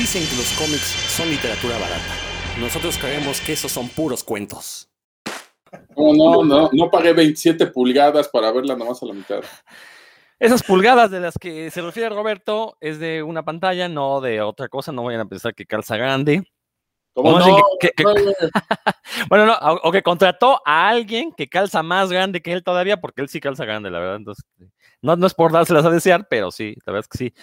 Dicen que los cómics son literatura barata. Nosotros creemos que esos son puros cuentos. No, no, no, no pagué 27 pulgadas para verla nomás a la mitad. Esas pulgadas de las que se refiere Roberto es de una pantalla, no de otra cosa. No vayan a pensar que calza grande. Bueno, no, o que contrató a alguien que calza más grande que él todavía, porque él sí calza grande, la verdad. Entonces, no, no es por dárselas a desear, pero sí, la verdad es que sí.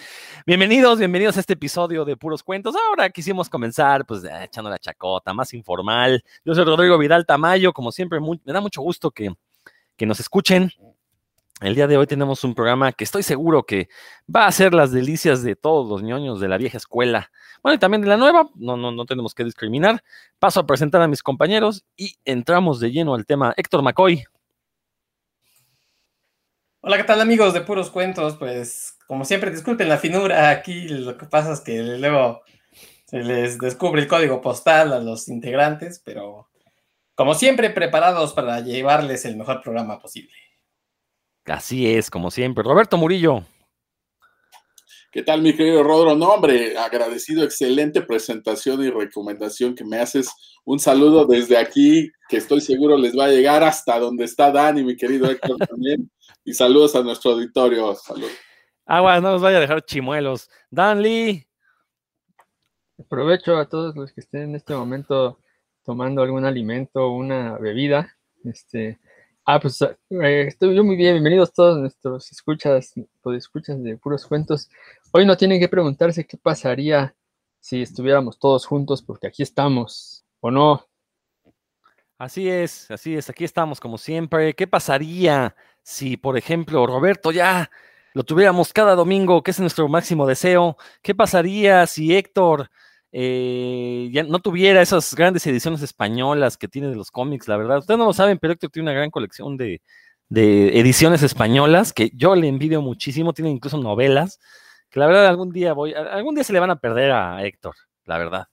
Bienvenidos, bienvenidos a este episodio de Puros Cuentos. Ahora quisimos comenzar, pues, eh, echando la chacota, más informal. Yo soy Rodrigo Vidal Tamayo, como siempre, muy- me da mucho gusto que, que nos escuchen. El día de hoy tenemos un programa que estoy seguro que va a ser las delicias de todos los ñoños de la vieja escuela. Bueno, y también de la nueva, no, no, no tenemos que discriminar. Paso a presentar a mis compañeros y entramos de lleno al tema. Héctor McCoy. Hola, ¿qué tal amigos de Puros Cuentos? Pues como siempre, disculpen la finura, aquí lo que pasa es que luego se les descubre el código postal a los integrantes, pero como siempre preparados para llevarles el mejor programa posible. Así es, como siempre. Roberto Murillo. ¿Qué tal, mi querido Rodro? No, hombre, agradecido, excelente presentación y recomendación que me haces. Un saludo desde aquí, que estoy seguro les va a llegar hasta donde está Dani, mi querido Héctor también. Y saludos a nuestro auditorio. Salud. Agua, no nos vaya a dejar chimuelos. Dan Lee. Aprovecho a todos los que estén en este momento tomando algún alimento o una bebida. Este, ah, pues eh, estoy yo muy bien. Bienvenidos todos nuestros escuchas, escuchas de puros cuentos. Hoy no tienen que preguntarse qué pasaría si estuviéramos todos juntos, porque aquí estamos, ¿o no? Así es, así es. Aquí estamos como siempre. ¿Qué pasaría si, por ejemplo, Roberto ya lo tuviéramos cada domingo, que es nuestro máximo deseo? ¿Qué pasaría si Héctor eh, ya no tuviera esas grandes ediciones españolas que tiene de los cómics? La verdad, ustedes no lo saben, pero Héctor tiene una gran colección de, de ediciones españolas que yo le envidio muchísimo. Tiene incluso novelas que la verdad algún día voy, algún día se le van a perder a Héctor, la verdad.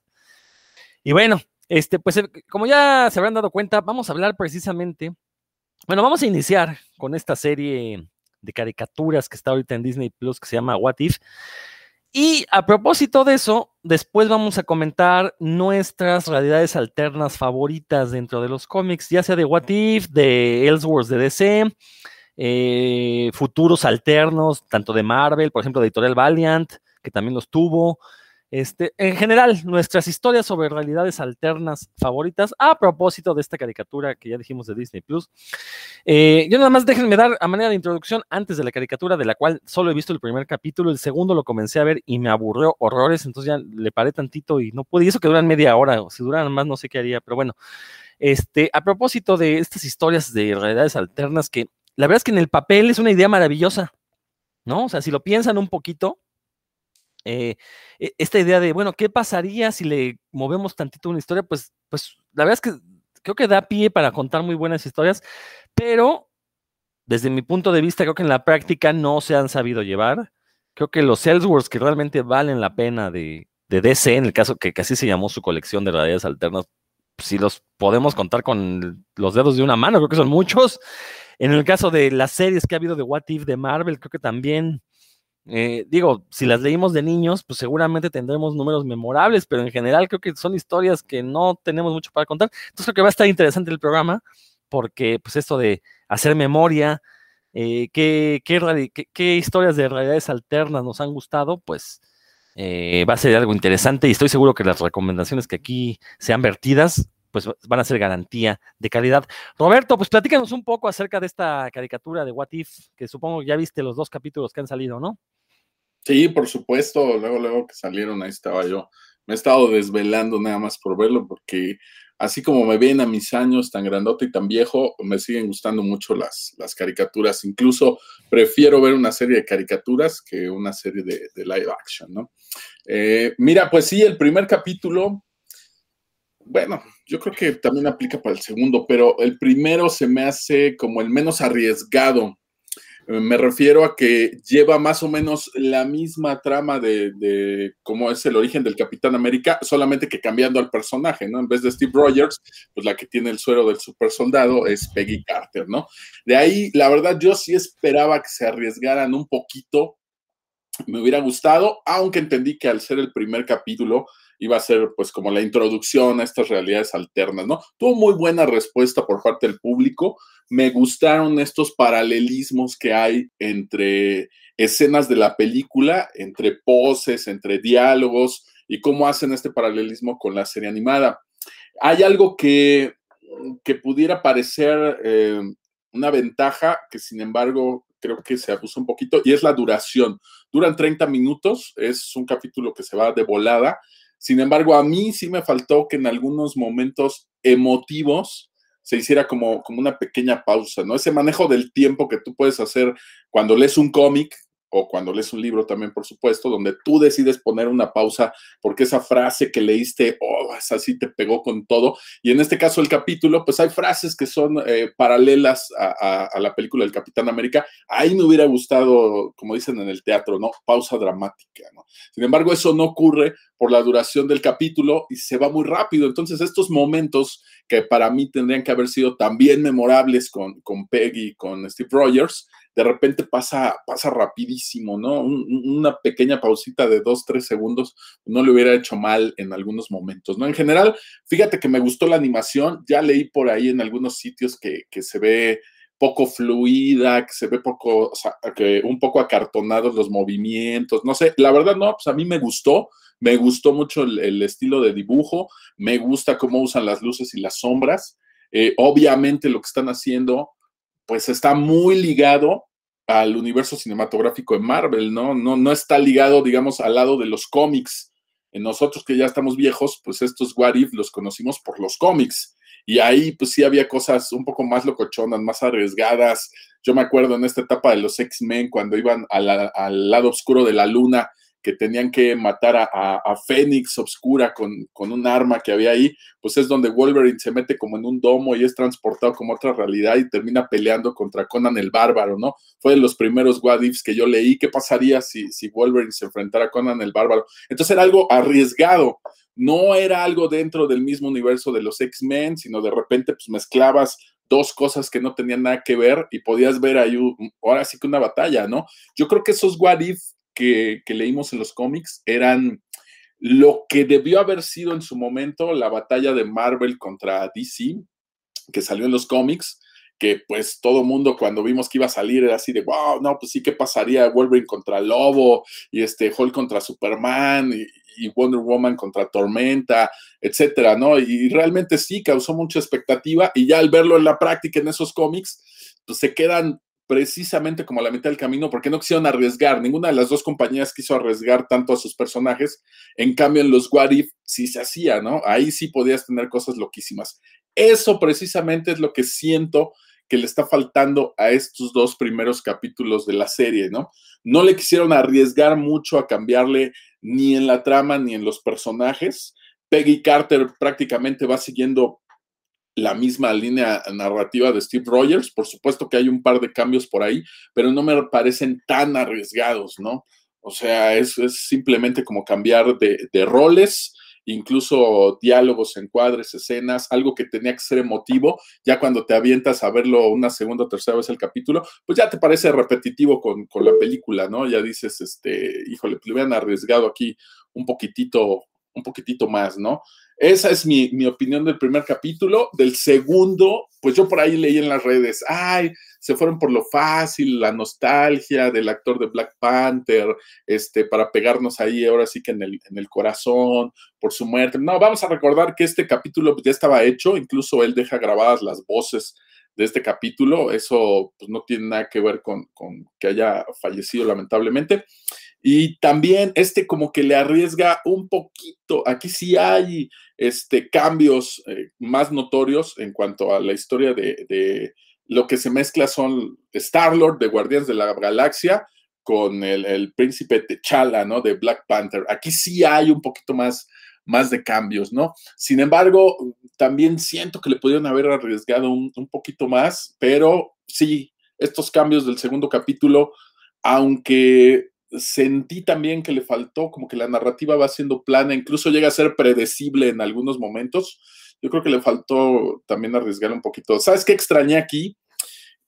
Y bueno, este, pues eh, como ya se habrán dado cuenta, vamos a hablar precisamente, bueno, vamos a iniciar con esta serie de caricaturas que está ahorita en Disney Plus que se llama What If. Y a propósito de eso, después vamos a comentar nuestras realidades alternas favoritas dentro de los cómics, ya sea de What If, de Elseworlds de DC, eh, futuros alternos, tanto de Marvel, por ejemplo, de Editorial Valiant, que también los tuvo. Este, en general, nuestras historias sobre realidades alternas favoritas, a propósito de esta caricatura que ya dijimos de Disney Plus. Eh, yo nada más déjenme dar a manera de introducción antes de la caricatura, de la cual solo he visto el primer capítulo, el segundo lo comencé a ver y me aburrió horrores, entonces ya le paré tantito y no pude, y eso que duran media hora, o si duran más no sé qué haría, pero bueno, este, a propósito de estas historias de realidades alternas, que la verdad es que en el papel es una idea maravillosa, ¿no? O sea, si lo piensan un poquito, eh, e- esta idea de, bueno, ¿qué pasaría si le movemos tantito una historia? Pues, pues la verdad es que creo que da pie para contar muy buenas historias, pero desde mi punto de vista, creo que en la práctica no se han sabido llevar. Creo que los Elseworlds que realmente valen la pena de, de DC, en el caso que, así se llamó su colección de realidades alternas, si los podemos contar con los dedos de una mano, creo que son muchos. En el caso de las series que ha habido de What If de Marvel, creo que también eh, digo, si las leímos de niños, pues seguramente tendremos números memorables, pero en general creo que son historias que no tenemos mucho para contar. Entonces creo que va a estar interesante el programa, porque pues esto de hacer memoria, eh, qué, qué qué historias de realidades alternas nos han gustado, pues eh, va a ser algo interesante y estoy seguro que las recomendaciones que aquí sean vertidas, pues van a ser garantía de calidad. Roberto, pues platícanos un poco acerca de esta caricatura de What If, que supongo ya viste los dos capítulos que han salido, ¿no? Sí, por supuesto. Luego, luego que salieron, ahí estaba yo. Me he estado desvelando nada más por verlo, porque así como me ven a mis años tan grandote y tan viejo, me siguen gustando mucho las, las caricaturas. Incluso prefiero ver una serie de caricaturas que una serie de, de live action, ¿no? Eh, mira, pues sí, el primer capítulo, bueno, yo creo que también aplica para el segundo, pero el primero se me hace como el menos arriesgado. Eh, Me refiero a que lleva más o menos la misma trama de, de cómo es el origen del Capitán América, solamente que cambiando al personaje, ¿no? En vez de Steve Rogers, pues la que tiene el suero del super soldado es Peggy Carter, ¿no? De ahí, la verdad, yo sí esperaba que se arriesgaran un poquito me hubiera gustado, aunque entendí que al ser el primer capítulo iba a ser pues como la introducción a estas realidades alternas, ¿no? Tuvo muy buena respuesta por parte del público. Me gustaron estos paralelismos que hay entre escenas de la película, entre poses, entre diálogos y cómo hacen este paralelismo con la serie animada. Hay algo que, que pudiera parecer eh, una ventaja que sin embargo creo que se abusa un poquito y es la duración. Duran 30 minutos, es un capítulo que se va de volada. Sin embargo, a mí sí me faltó que en algunos momentos emotivos se hiciera como, como una pequeña pausa, ¿no? Ese manejo del tiempo que tú puedes hacer cuando lees un cómic, o cuando lees un libro también, por supuesto, donde tú decides poner una pausa porque esa frase que leíste, oh, así te pegó con todo. Y en este caso el capítulo, pues hay frases que son eh, paralelas a, a, la película del Capitán América. Ahí me hubiera gustado, como dicen en el teatro, ¿no? Pausa dramática. Sin embargo, eso no ocurre por la duración del capítulo y se va muy rápido. Entonces, estos momentos que para mí tendrían que haber sido también memorables con, con Peggy, con Steve Rogers, de repente pasa, pasa rapidísimo, ¿no? una pequeña pausita de dos, tres segundos no le hubiera hecho mal en algunos momentos, ¿no? En general, fíjate que me gustó la animación, ya leí por ahí en algunos sitios que, que se ve poco fluida, que se ve poco, que un poco acartonados los movimientos, no sé, la verdad no, pues a mí me gustó, me gustó mucho el, el estilo de dibujo, me gusta cómo usan las luces y las sombras, eh, obviamente lo que están haciendo pues está muy ligado al universo cinematográfico de Marvel, ¿no? No, no está ligado, digamos, al lado de los cómics. Nosotros que ya estamos viejos, pues estos What If los conocimos por los cómics. Y ahí, pues sí había cosas un poco más locochonas, más arriesgadas. Yo me acuerdo en esta etapa de los X-Men, cuando iban al lado oscuro de la luna, que tenían que matar a, a, Fénix Obscura con, con, un arma que había ahí, pues es donde Wolverine se mete como en un domo y es transportado como otra realidad y termina peleando contra Conan el Bárbaro, ¿no? Fue de los primeros What Ifs que yo leí, ¿qué pasaría si, si Wolverine se enfrentara a Conan el Bárbaro? Entonces era algo arriesgado, no era algo dentro del mismo universo de los X-Men, sino de repente pues mezclabas dos cosas que no tenían nada que ver y podías ver ahí, ahora sí que una batalla, ¿no? Yo creo que esos What If que, leímos en los cómics eran lo que debió haber sido en su momento la batalla de Marvel contra DC, que salió en los cómics, que pues todo mundo cuando vimos que iba a salir era así de, wow, no, pues sí, ¿qué pasaría? Wolverine contra Lobo y este Hulk contra Superman y, y Wonder Woman contra Tormenta, etcétera, ¿no? Y realmente sí causó mucha expectativa y ya al verlo en la práctica en esos cómics, pues se quedan precisamente como a la mitad del camino porque no quisieron arriesgar. Ninguna de las dos compañías quiso arriesgar tanto a sus personajes. En cambio, en los What If sí se hacía, ¿no? Ahí sí podías tener cosas loquísimas. Eso precisamente es lo que siento que le está faltando a estos dos primeros capítulos de la serie, ¿no? No le quisieron arriesgar mucho a cambiarle ni en la trama ni en los personajes. Peggy Carter prácticamente va siguiendo la misma línea narrativa de Steve Rogers. Por supuesto que hay un par de cambios por ahí, pero no me parecen tan arriesgados, ¿no? O sea, es, simplemente como cambiar de, roles, incluso diálogos, encuadres, escenas, algo que tenía que ser emotivo. Ya cuando te avientas a verlo una segunda o tercera vez el capítulo, pues ya te parece repetitivo con, con la película, ¿no? Ya dices, este, híjole, le hubieran arriesgado aquí un poquitito, un poquitito más, ¿no? Esa es mi, mi, opinión del primer capítulo. Del segundo, pues yo por ahí leí en las redes, ay, se fueron por lo fácil, la nostalgia del actor de Black Panther, este, para pegarnos ahí ahora sí que en el, en el corazón, por su muerte. No, vamos a recordar que este capítulo ya estaba hecho, incluso él deja grabadas las voces de este capítulo. Eso pues, no tiene nada que ver con, con que haya fallecido lamentablemente. Y también este como que le arriesga un poquito, aquí sí hay este, cambios eh, más notorios en cuanto a la historia de, de lo que se mezcla son Star-Lord de Guardianes de la Galaxia con el, príncipe T'Challa, ¿no? De Black Panther. Aquí sí hay un poquito más, más de cambios, ¿no? Sin embargo, también siento que le pudieron haber arriesgado un, un poquito más, pero sí, estos cambios del segundo capítulo, aunque sentí también que le faltó, como que la narrativa va siendo plana, incluso llega a ser predecible en algunos momentos. Yo creo que le faltó también arriesgar un poquito. ¿Sabes qué extrañé aquí?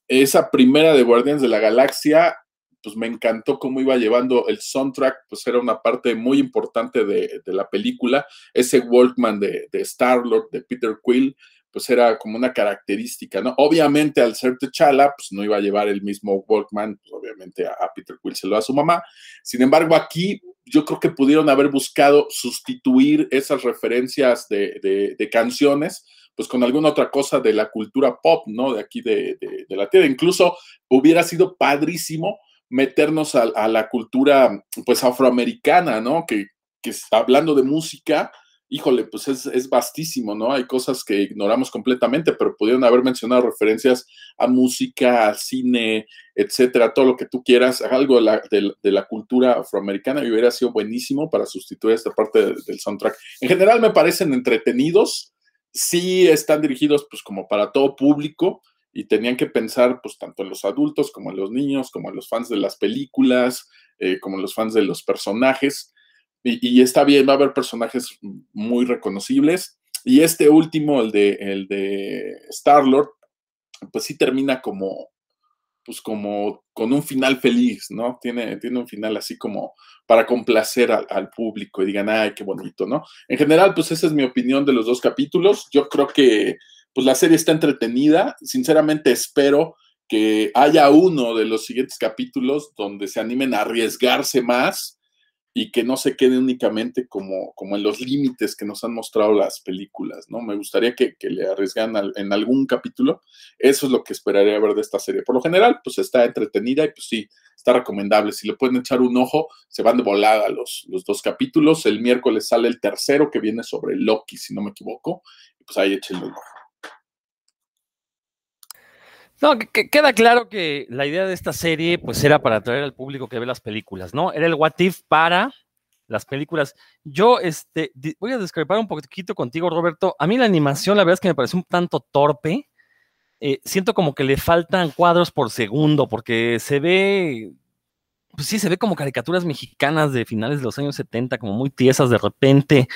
Esa primera de Guardianes de la Galaxia, pues me encantó cómo iba llevando el soundtrack, pues era una parte muy importante de, la película. Ese Walkman de, de Star-Lord, de Peter Quill, pues era como una característica, ¿no? Obviamente al ser T'Challa, pues no iba a llevar el mismo Walkman, pues obviamente a, Peter Quill se lo a su mamá. Sin embargo, aquí yo creo que pudieron haber buscado sustituir esas referencias de, de, canciones, pues con alguna otra cosa de la cultura pop, ¿no? De aquí de, la tierra. Incluso hubiera sido padrísimo meternos a, la cultura, pues, afroamericana, ¿no? Que, que hablando de música, híjole, pues es, vastísimo, ¿no? Hay cosas que ignoramos completamente, pero pudieron haber mencionado referencias a música, a cine, etcétera, todo lo que tú quieras, algo de la, cultura afroamericana y hubiera sido buenísimo para sustituir esta parte del, soundtrack. En general me parecen entretenidos, sí están dirigidos pues como para todo público y tenían que pensar pues tanto en los adultos como en los niños, como en los fans de las películas, eh, como en los fans de los personajes y, está bien, va a haber personajes muy reconocibles. Y este último, el de, el de Star-Lord, pues sí termina como, pues como con un final feliz, ¿no? Tiene, tiene un final así como para complacer al, público y digan, ay, qué bonito, ¿no? En general, pues esa es mi opinión de los dos capítulos. Yo creo que pues la serie está entretenida. Sinceramente espero que haya uno de los siguientes capítulos donde se animen a arriesgarse más y que no se quede únicamente como, como en los límites que nos han mostrado las películas, ¿no? Me gustaría que, le arriesgaran en algún capítulo. Eso es lo que esperaría ver de esta serie. Por lo general, pues está entretenida y pues sí, está recomendable. Si le pueden echar un ojo, se van de volada los, los dos capítulos. El miércoles sale el tercero que viene sobre Loki, si no me equivoco. Pues ahí échenle un ojo. No, que, queda claro que la idea de esta serie, pues, era para atraer al público que ve las películas, ¿no? Era el what if para las películas. Yo, este, voy a discrepar un poquito contigo, Roberto. A mí la animación, la verdad es que me parece un tanto torpe. Eh, siento como que le faltan cuadros por segundo, porque se ve, pues sí, se ve como caricaturas mexicanas de finales de los años 70, como muy tiesas de repente.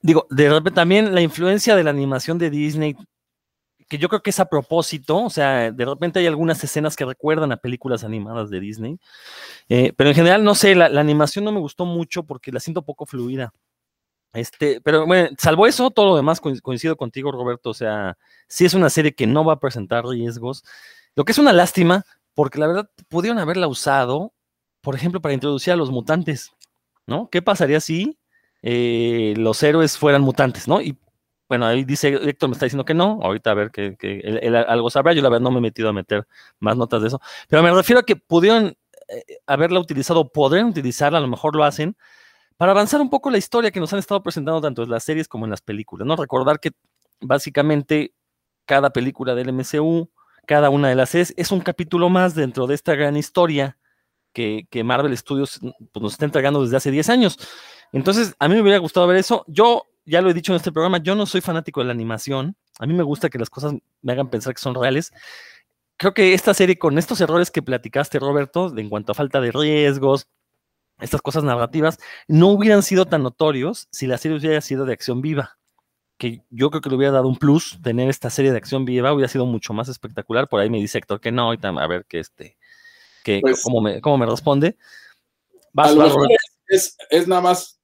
Digo, de repente también la influencia de la animación de Disney que yo creo que es a propósito, o sea, de repente hay algunas escenas que recuerdan a películas animadas de Disney, eh, pero en general, no sé, la, animación no me gustó mucho porque la siento poco fluida. Este, pero bueno, salvo eso, todo lo demás coincido contigo, Roberto, o sea, sí es una serie que no va a presentar riesgos, lo que es una lástima, porque la verdad pudieron haberla usado, por ejemplo, para introducir a los mutantes, ¿no? ¿Qué pasaría si eh, los héroes fueran mutantes, ¿no? Y bueno, ahí dice, Héctor me está diciendo que no, ahorita a ver que, él, algo sabrá, yo la verdad no me he metido a meter más notas de eso, pero me refiero a que pudieron eh, haberla utilizado, podrían utilizarla, a lo mejor lo hacen, para avanzar un poco la historia que nos han estado presentando tanto en las series como en las películas, ¿no? Recordar que básicamente cada película del MCU, cada una de las series, es un capítulo más dentro de esta gran historia que, que Marvel Studios pues, nos está entregando desde hace 10 años. Entonces, a mí me hubiera gustado ver eso. Yo ya lo he dicho en este programa, yo no soy fanático de la animación. A mí me gusta que las cosas me hagan pensar que son reales. Creo que esta serie, con estos errores que platicaste, Roberto, en cuanto a falta de riesgos, estas cosas narrativas, no hubieran sido tan notorios si la serie hubiera sido de acción viva. Que yo creo que le hubiera dado un plus tener esta serie de acción viva, hubiera sido mucho más espectacular. Por ahí me dice Héctor que no, a ver que este, que, pues cómo, me, cómo me responde. es, es nada más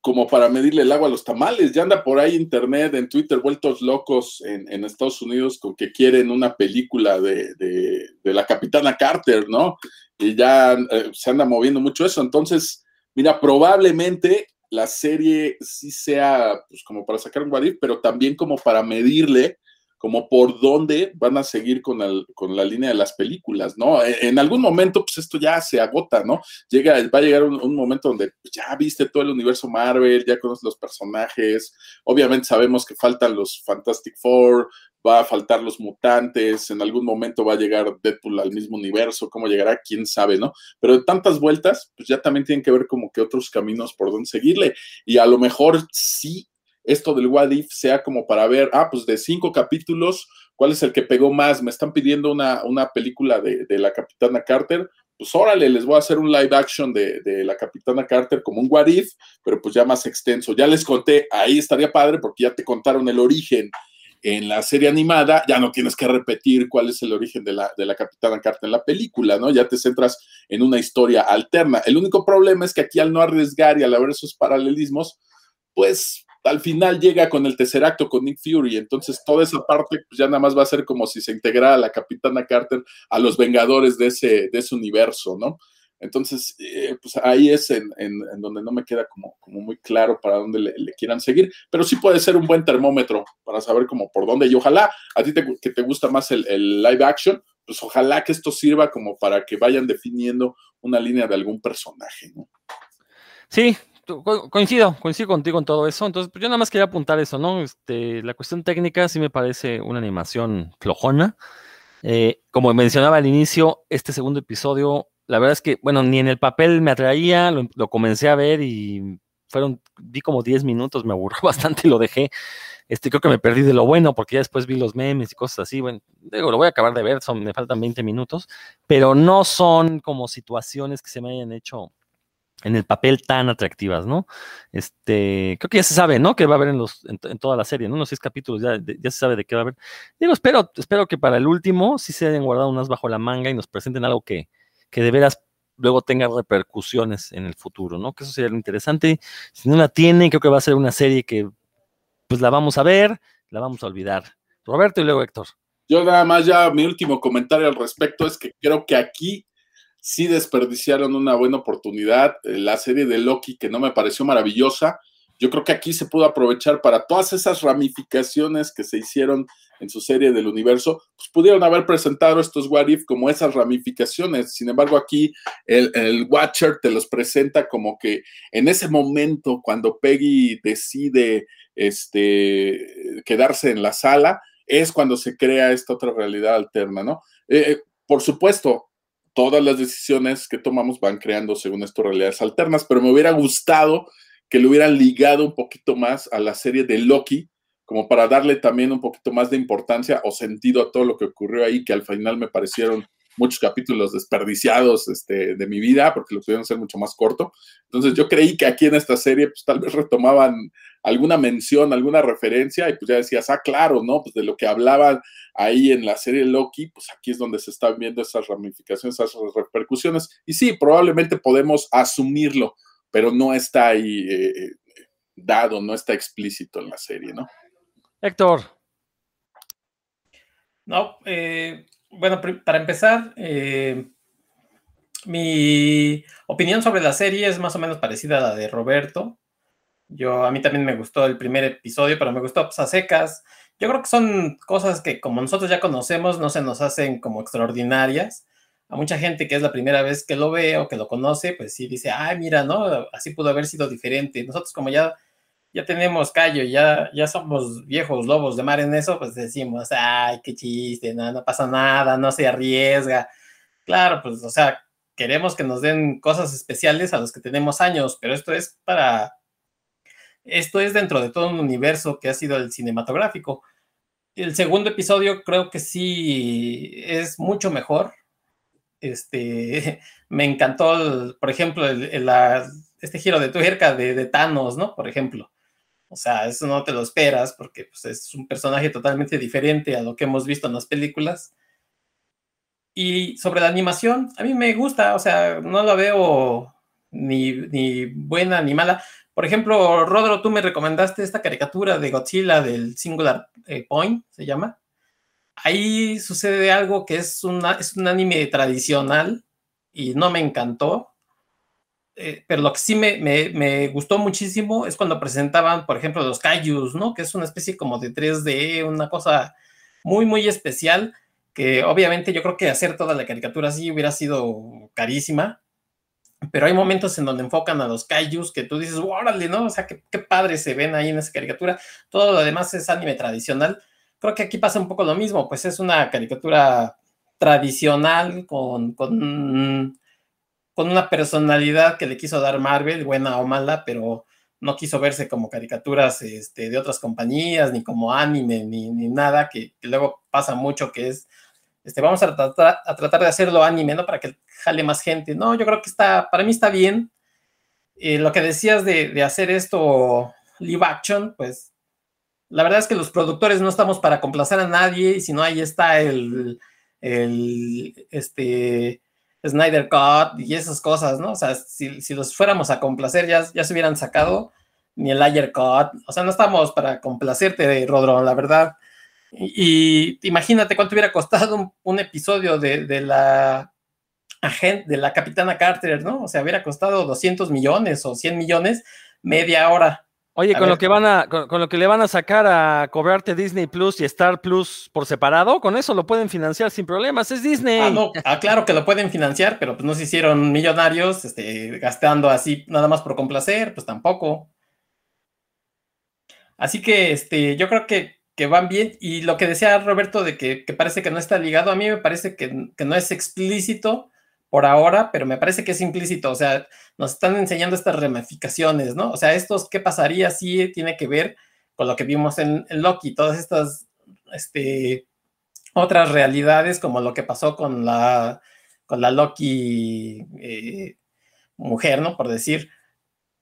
como para medirle el agua a los tamales. Ya anda por ahí internet, en Twitter, vueltos locos en, Estados Unidos con que quieren una película de, la capitana Carter, ¿no? Y ya eh, se anda moviendo mucho eso. Entonces, mira, probablemente la serie sí sea pues, como para sacar un guarif, pero también como para medirle como por dónde van a seguir con, con la línea de las películas, ¿no? E, en, algún momento, pues esto ya se agota, ¿no? Llega, va a llegar un, momento donde pues, ya viste todo el universo Marvel, ya conoces los personajes, obviamente sabemos que faltan los Fantastic Four, va a faltar los mutantes, en algún momento va a llegar Deadpool al mismo universo, cómo llegará, quién sabe, ¿no? Pero de tantas vueltas, pues ya también tienen que ver como que otros caminos por dónde seguirle. Y a lo mejor sí esto del What If sea como para ver, ah, pues de cinco capítulos, ¿cuál es el que pegó más? Me están pidiendo una, una película de, la Capitana Carter, pues órale, les voy a hacer un live action de, la Capitana Carter como un What If, pero pues ya más extenso. Ya les conté, ahí estaría padre porque ya te contaron el origen en la serie animada, ya no tienes que repetir cuál es el origen de la, de la Capitana Carter en la película, ¿no? Ya te centras en una historia alterna. El único problema es que aquí al no arriesgar y al haber esos paralelismos, pues al final llega con el tercer acto con Nick Fury, entonces toda esa parte pues ya nada más va a ser como si se integrara la Capitana Carter a los Vengadores de ese, de ese universo, ¿no? Entonces, eh, pues ahí es en, donde no me queda como, como muy claro para dónde le, quieran seguir, pero sí puede ser un buen termómetro para saber como por dónde. Y ojalá a ti te, que te gusta más el, el, live action, pues ojalá que esto sirva como para que vayan definiendo una línea de algún personaje, ¿no? Sí, coincido, coincido contigo en todo eso. Entonces, pues yo nada más quería apuntar eso, ¿no? Este, la cuestión técnica sí me parece una animación flojona. Eh, como mencionaba al inicio, este segundo episodio, la verdad es que, bueno, ni en el papel me atraía, lo, comencé a ver y fueron, vi como 10 minutos, me aburrió bastante y lo dejé. Este, creo que me perdí de lo bueno porque ya después vi los memes y cosas así. Bueno, lo voy a acabar de ver, son, me faltan 20 minutos, pero no son como situaciones que se me hayan hecho en el papel tan atractivas, ¿no? Este, creo que ya se sabe, ¿no? Que va a haber en los, en, toda la serie, ¿no? En los seis capítulos ya, ya se sabe de qué va a haber. Digo, espero, espero que para el último sí se hayan guardado unas bajo la manga y nos presenten algo que, que de veras luego tenga repercusiones en el futuro, ¿no? Que eso sería lo interesante. Si no la tiene, creo que va a ser una serie que pues la vamos a ver, la vamos a olvidar. Roberto y luego Héctor. Yo nada más ya mi último comentario al respecto es que creo que aquí sí desperdiciaron una buena oportunidad. Eh, la serie de Loki, que no me pareció maravillosa, yo creo que aquí se pudo aprovechar para todas esas ramificaciones que se hicieron en su serie del universo, pues pudieron haber presentado estos What If como esas ramificaciones. Sin embargo, aquí el, Watcher te los presenta como que en ese momento, cuando Peggy decide este, quedarse en la sala, es cuando se crea esta otra realidad alterna, ¿no? Eh, eh, por supuesto, todas las decisiones que tomamos van creando, según esto, realidades alternas, pero me hubiera gustado que le hubieran ligado un poquito más a la serie de Loki, como para darle también un poquito más de importancia o sentido a todo lo que ocurrió ahí, que al final me parecieron muchos capítulos desperdiciados este, de mi vida, porque lo pudieron ser mucho más corto. Entonces yo creí que aquí en esta serie, pues tal vez retomaban alguna mención, alguna referencia, y pues ya decías, ah, claro, ¿no? Pues de lo que hablaban ahí en la serie Loki, pues aquí es donde se están viendo esas ramificaciones, esas repercusiones. Y sí, probablemente podemos asumirlo, pero no está ahí eh, eh, dado, no está explícito en la serie, ¿no? Héctor. No, eh, bueno, para empezar, mi opinión sobre la serie es más o menos parecida a la de Roberto. Yo, a mí también me gustó el primer episodio, pero me gustó pues, a secas. Yo creo que son cosas que como nosotros ya conocemos, no se nos hacen como extraordinarias. A mucha gente que es la primera vez que lo ve o que lo conoce, pues sí dice, ay, mira, ¿no? Así pudo haber sido diferente. Nosotros como ya, ya tenemos callo, ya, ya somos viejos lobos de mar en eso, pues decimos, ay, qué chiste, no, no pasa nada, no se arriesga. Claro, pues, o sea, queremos que nos den cosas especiales a los que tenemos años, pero esto es para esto es dentro de todo un universo que ha sido el cinematográfico. El segundo episodio creo que sí es mucho mejor. Este, me encantó, por ejemplo, este giro de tuerca de, de, Thanos, ¿no? Por ejemplo. O sea, eso no te lo esperas porque pues, es un personaje totalmente diferente a lo que hemos visto en las películas. Y sobre la animación, a mí me gusta, o sea, no la veo ni, ni buena ni mala. Por ejemplo, Rodro, tú me recomendaste esta caricatura de Godzilla del Singular eh, Point, se llama. Ahí sucede algo que es, una, es un anime tradicional y no me encantó. Eh, pero lo que sí me, me, gustó muchísimo es cuando presentaban, por ejemplo, los Kaijus, ¿no? Que es una especie como de 3D, una cosa muy, muy especial, que obviamente yo creo que hacer toda la caricatura así hubiera sido carísima, pero hay momentos en donde enfocan a los kaijus que tú dices, órale, ¿no? O sea, qué, qué padre se ven ahí en esa caricatura. Todo lo demás es anime tradicional. Creo que aquí pasa un poco lo mismo, pues es una caricatura tradicional con, con, con una personalidad que le quiso dar Marvel, buena o mala, pero no quiso verse como caricaturas este, de otras compañías, ni como anime, ni, ni nada, que, luego pasa mucho, que es este, vamos a tratar, a tratar de hacerlo anime, ¿no? Para que jale más gente. No, yo creo que está, para mí está bien. Eh, lo que decías de, hacer esto live action, pues la verdad es que los productores no estamos para complacer a nadie, y si no, ahí está el, el este, Snyder Cut y esas cosas, ¿no? O sea, si, si los fuéramos a complacer, ya, ya se hubieran sacado ni el Ayer Cut. O sea, no estamos para complacerte, Rodro, la verdad. Y, imagínate cuánto hubiera costado un, episodio de, de, la agente, de la Capitana Carter, ¿no? O sea, hubiera costado 200 millones o 100 millones media hora. Oye, con lo que van a, con, lo que le van a sacar a cobrarte Disney Plus y Star Plus por separado, con eso lo pueden financiar sin problemas. Es Disney. Ah, no, ah, claro que lo pueden financiar, pero pues no se hicieron millonarios, este, gastando así nada más por complacer, pues tampoco. Así que, este, yo creo que, que van bien. Y lo que decía Roberto de que, que, parece que no está ligado, a mí me parece que, que no es explícito por ahora, pero me parece que es implícito, o sea, nos están enseñando estas ramificaciones, ¿no? O sea, estos, ¿qué pasaría si tiene que ver con lo que vimos en, Loki? Todas estas, este, otras realidades, como lo que pasó con la, con la Loki eh, mujer, ¿no? Por decir,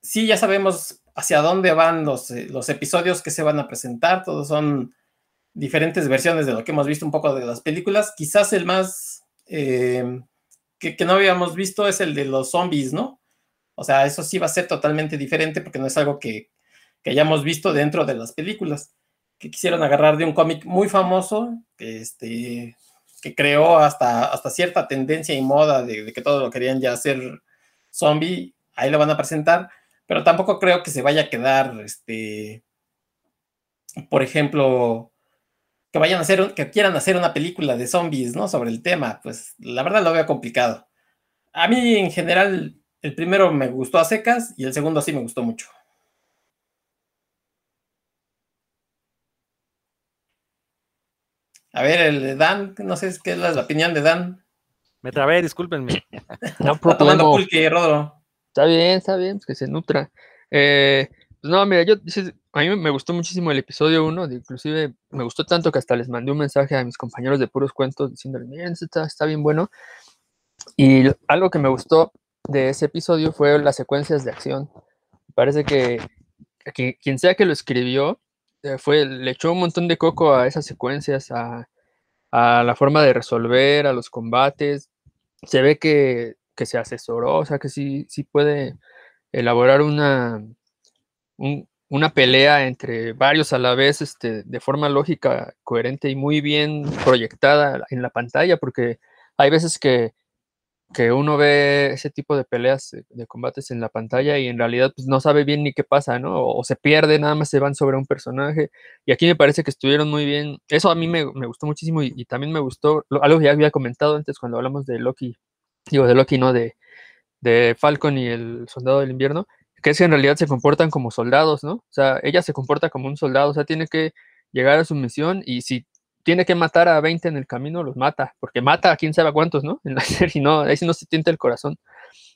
sí, ya sabemos hacia dónde van los, eh, los episodios que se van a presentar, todos son diferentes versiones de lo que hemos visto un poco de las películas, quizás el más... Eh, que, no habíamos visto es el de los zombies, ¿no? O sea, eso sí va a ser totalmente diferente porque no es algo que, hayamos visto dentro de las películas, que quisieron agarrar de un cómic muy famoso, que, este, que creó hasta, hasta cierta tendencia y moda de, que todo lo querían ya hacer zombie, ahí lo van a presentar, pero tampoco creo que se vaya a quedar, este, por ejemplo, que vayan a hacer, que quieran hacer una película de zombies, ¿no? Sobre el tema, pues la verdad lo veo complicado. A mí en general el primero me gustó a secas y el segundo sí me gustó mucho. A ver, el de Dan, no sé qué es la, opinión de Dan. Me trabé, discúlpenme. No está tomando pulque, Rodro. Está bien, está bien, pues que se nutra. Eh, pues no, mira, yo a mí me gustó muchísimo el episodio 1, inclusive me gustó tanto que hasta les mandé un mensaje a mis compañeros de puros cuentos diciéndoles, miren, está, está bien bueno. Y algo que me gustó de ese episodio fue las secuencias de acción. Parece que, quien sea que lo escribió, eh, fue, le echó un montón de coco a esas secuencias, a, a la forma de resolver, a los combates. Se ve que, que se asesoró, o sea que sí, sí puede elaborar una, una pelea entre varios a la vez, este, de forma lógica, coherente y muy bien proyectada en la pantalla, porque hay veces que, uno ve ese tipo de peleas, de, combates en la pantalla y en realidad pues, no sabe bien ni qué pasa, ¿no? O, se pierde, nada más se van sobre un personaje. Y aquí me parece que estuvieron muy bien. Eso a mí me, gustó muchísimo y, también me gustó, algo que ya había comentado antes cuando hablamos de Loki, digo, de Loki, no de, de Falcon y el Soldado del Invierno, que es que en realidad se comportan como soldados, ¿no? O sea, ella se comporta como un soldado, o sea, tiene que llegar a su misión y si tiene que matar a 20 en el camino, los mata, porque mata a quién sabe cuántos, ¿no? En la serie, no, ahí sí no se tienta el corazón.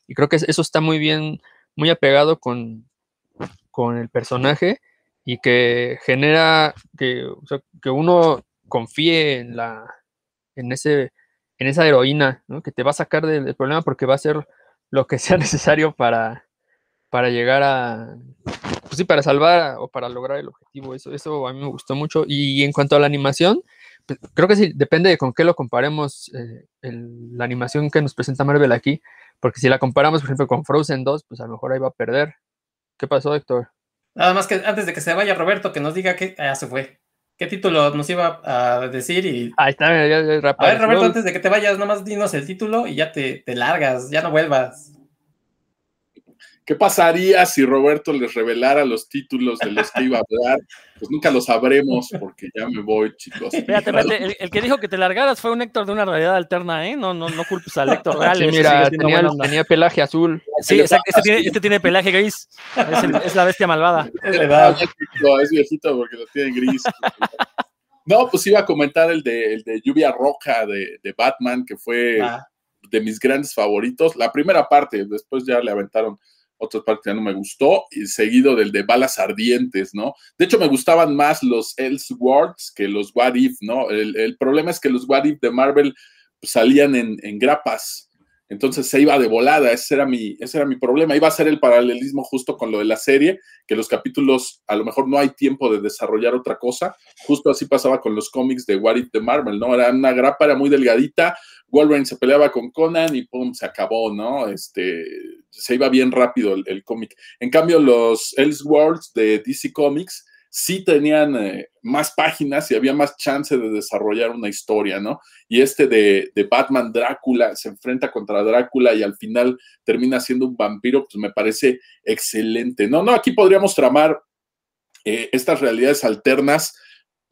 Y creo que eso está muy bien, muy apegado con, con el personaje y que genera que, que uno confíe en la en ese en esa heroína, ¿no? que te va a sacar del problema porque va a hacer lo que sea necesario para, para llegar a, pues sí, para salvar o para lograr el objetivo. Eso, eso a mí me gustó mucho. Y en cuanto a la animación, pues, creo que sí, depende de con qué lo comparemos eh, la animación que nos presenta Marvel aquí, porque si la comparamos, por ejemplo, con Frozen 2, pues a lo mejor ahí va a perder. ¿Qué pasó, Héctor? Nada más que antes de que se vaya Roberto, que nos diga que ya se fue. ¿Qué título nos iba a decir? Y... Ahí está, ya, ya, A ver, Roberto, antes de que te vayas, nomás dinos el título y ya te, te largas, ya no vuelvas. ¿Qué pasaría si Roberto les revelara los títulos de los que iba a hablar? Pues nunca lo sabremos porque ya me voy, chicos. Espérate, espérate. El, que dijo que te largaras fue un Héctor de una realidad alterna, ¿eh? No, no, no culpes al Héctor real. Sí, mira, tenía, pelaje azul. Sí, exacto. Este tiene, este tiene pelaje gris. Es, la bestia malvada. Es. Es viejito porque lo tiene gris. No, pues iba a comentar el de, el de Lluvia Roja de, de Batman, que fue ah. de mis grandes favoritos. La primera parte, después ya le aventaron otras partes ya no me gustó, y seguido del de balas ardientes, ¿no? De hecho, me gustaban más los Elseworlds que los What If, ¿no? El, problema es que los What If de Marvel salían en, grapas, Entonces se iba de volada, ese era, mi, ese era mi problema. Iba a ser el paralelismo justo con lo de la serie, que los capítulos a lo mejor no hay tiempo de desarrollar otra cosa. Justo así pasaba con los cómics de What If Marvel, ¿no? Era una grapa, era muy delgadita, Wolverine se peleaba con Conan y pum, se acabó, ¿no? Este, se iba bien rápido el, el cómic. En cambio, los Elseworlds de DC Comics sí tenían eh, más páginas y había más chance de desarrollar una historia, ¿no? Y este de, de, Batman Drácula se enfrenta contra Drácula y al final termina siendo un vampiro, pues me parece excelente. No, no, aquí podríamos tramar eh, estas realidades alternas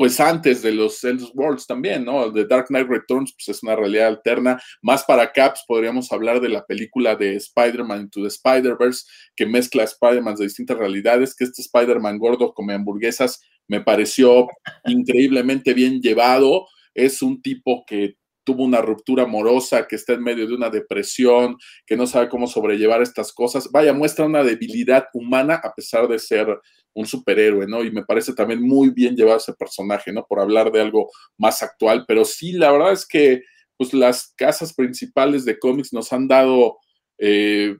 pues antes de los Worlds también, ¿no? The Dark Knight Returns pues es una realidad alterna. Más para Caps podríamos hablar de la película de Spider-Man Into the Spider-Verse, que mezcla Spider-Man de distintas realidades, que este Spider-Man gordo come hamburguesas me pareció increíblemente bien llevado. Es un tipo que tuvo una ruptura amorosa, que está en medio de una depresión, que no sabe cómo sobrellevar estas cosas. Vaya, muestra una debilidad humana a pesar de ser un superhéroe, ¿no? Y me parece también muy bien llevado ese personaje, ¿no? Por hablar de algo más actual, pero sí, la verdad es que pues las casas principales de cómics nos han dado eh,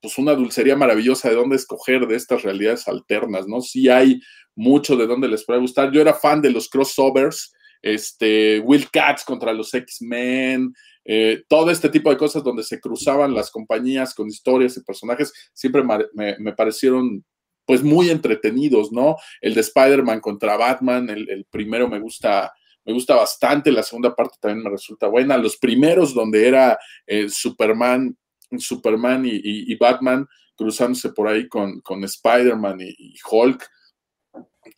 pues una dulcería maravillosa de dónde escoger de estas realidades alternas, ¿no? Sí hay mucho de dónde les puede gustar. Yo era fan de los crossovers, este, Will Cats contra los X-Men, eh, todo este tipo de cosas donde se cruzaban las compañías con historias y personajes, siempre me, me parecieron pues muy entretenidos, ¿no? El de Spider-Man contra Batman, el, primero me gusta, me gusta bastante, la segunda parte también me resulta buena. Los primeros donde era eh, Superman, Superman y, Batman cruzándose por ahí con, con Spider-Man y, Hulk,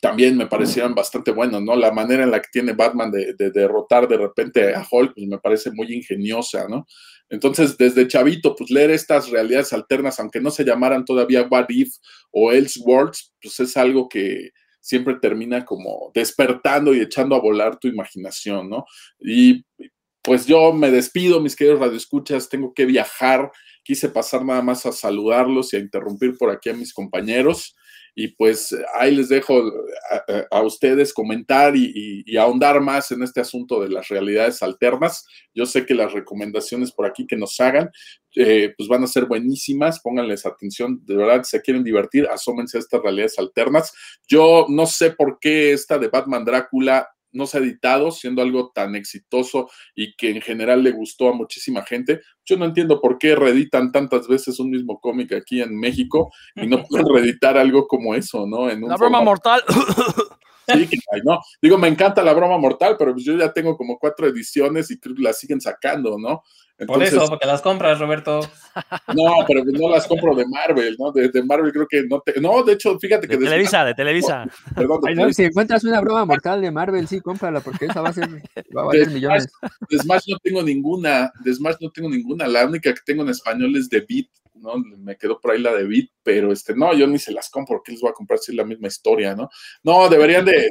también me parecieron bastante buenos, ¿no? La manera en la que tiene Batman de, de derrotar de repente a Hulk, pues me parece muy ingeniosa, ¿no? Entonces, desde chavito, pues leer estas realidades alternas, aunque no se llamaran todavía What If o Elseworlds, pues es algo que siempre termina como despertando y echando a volar tu imaginación, ¿no? Y pues yo me despido, mis queridos radioescuchas, tengo que viajar, quise pasar nada más a saludarlos y a interrumpir por aquí a mis compañeros. Y pues ahí les dejo a, ustedes comentar y, ahondar más en este asunto de las realidades alternas. Yo sé que las recomendaciones por aquí que nos hagan, eh, pues van a ser buenísimas. Pónganles atención, de verdad, si se quieren divertir, asómense a estas realidades alternas. Yo no sé por qué esta de Batman Drácula no se ha editado, siendo algo tan exitoso y que en general le gustó a muchísima gente. Yo no entiendo por qué reeditan tantas veces un mismo cómic aquí en México y no pueden reeditar algo como eso, ¿no? En La broma mortal. Sí, que no. Digo, me encanta la broma mortal, pero yo ya tengo como cuatro ediciones y creo que las siguen sacando, ¿no? Por eso, porque las compras, Roberto. No, pero no las compro de Marvel, ¿no? De, Marvel creo que no te... No, de hecho, fíjate que... De Televisa, de Televisa. Perdón, no, si encuentras una broma mortal de Marvel, sí, cómprala, porque esa va a ser... Va a valer millones. De Smash no tengo ninguna, de Smash no tengo ninguna. La única que tengo en español es de Beat, ¿no? Me quedó por ahí la de Beat, pero este, no, yo ni se las compro, porque les voy a comprar si es la misma historia, ¿no? No, deberían de,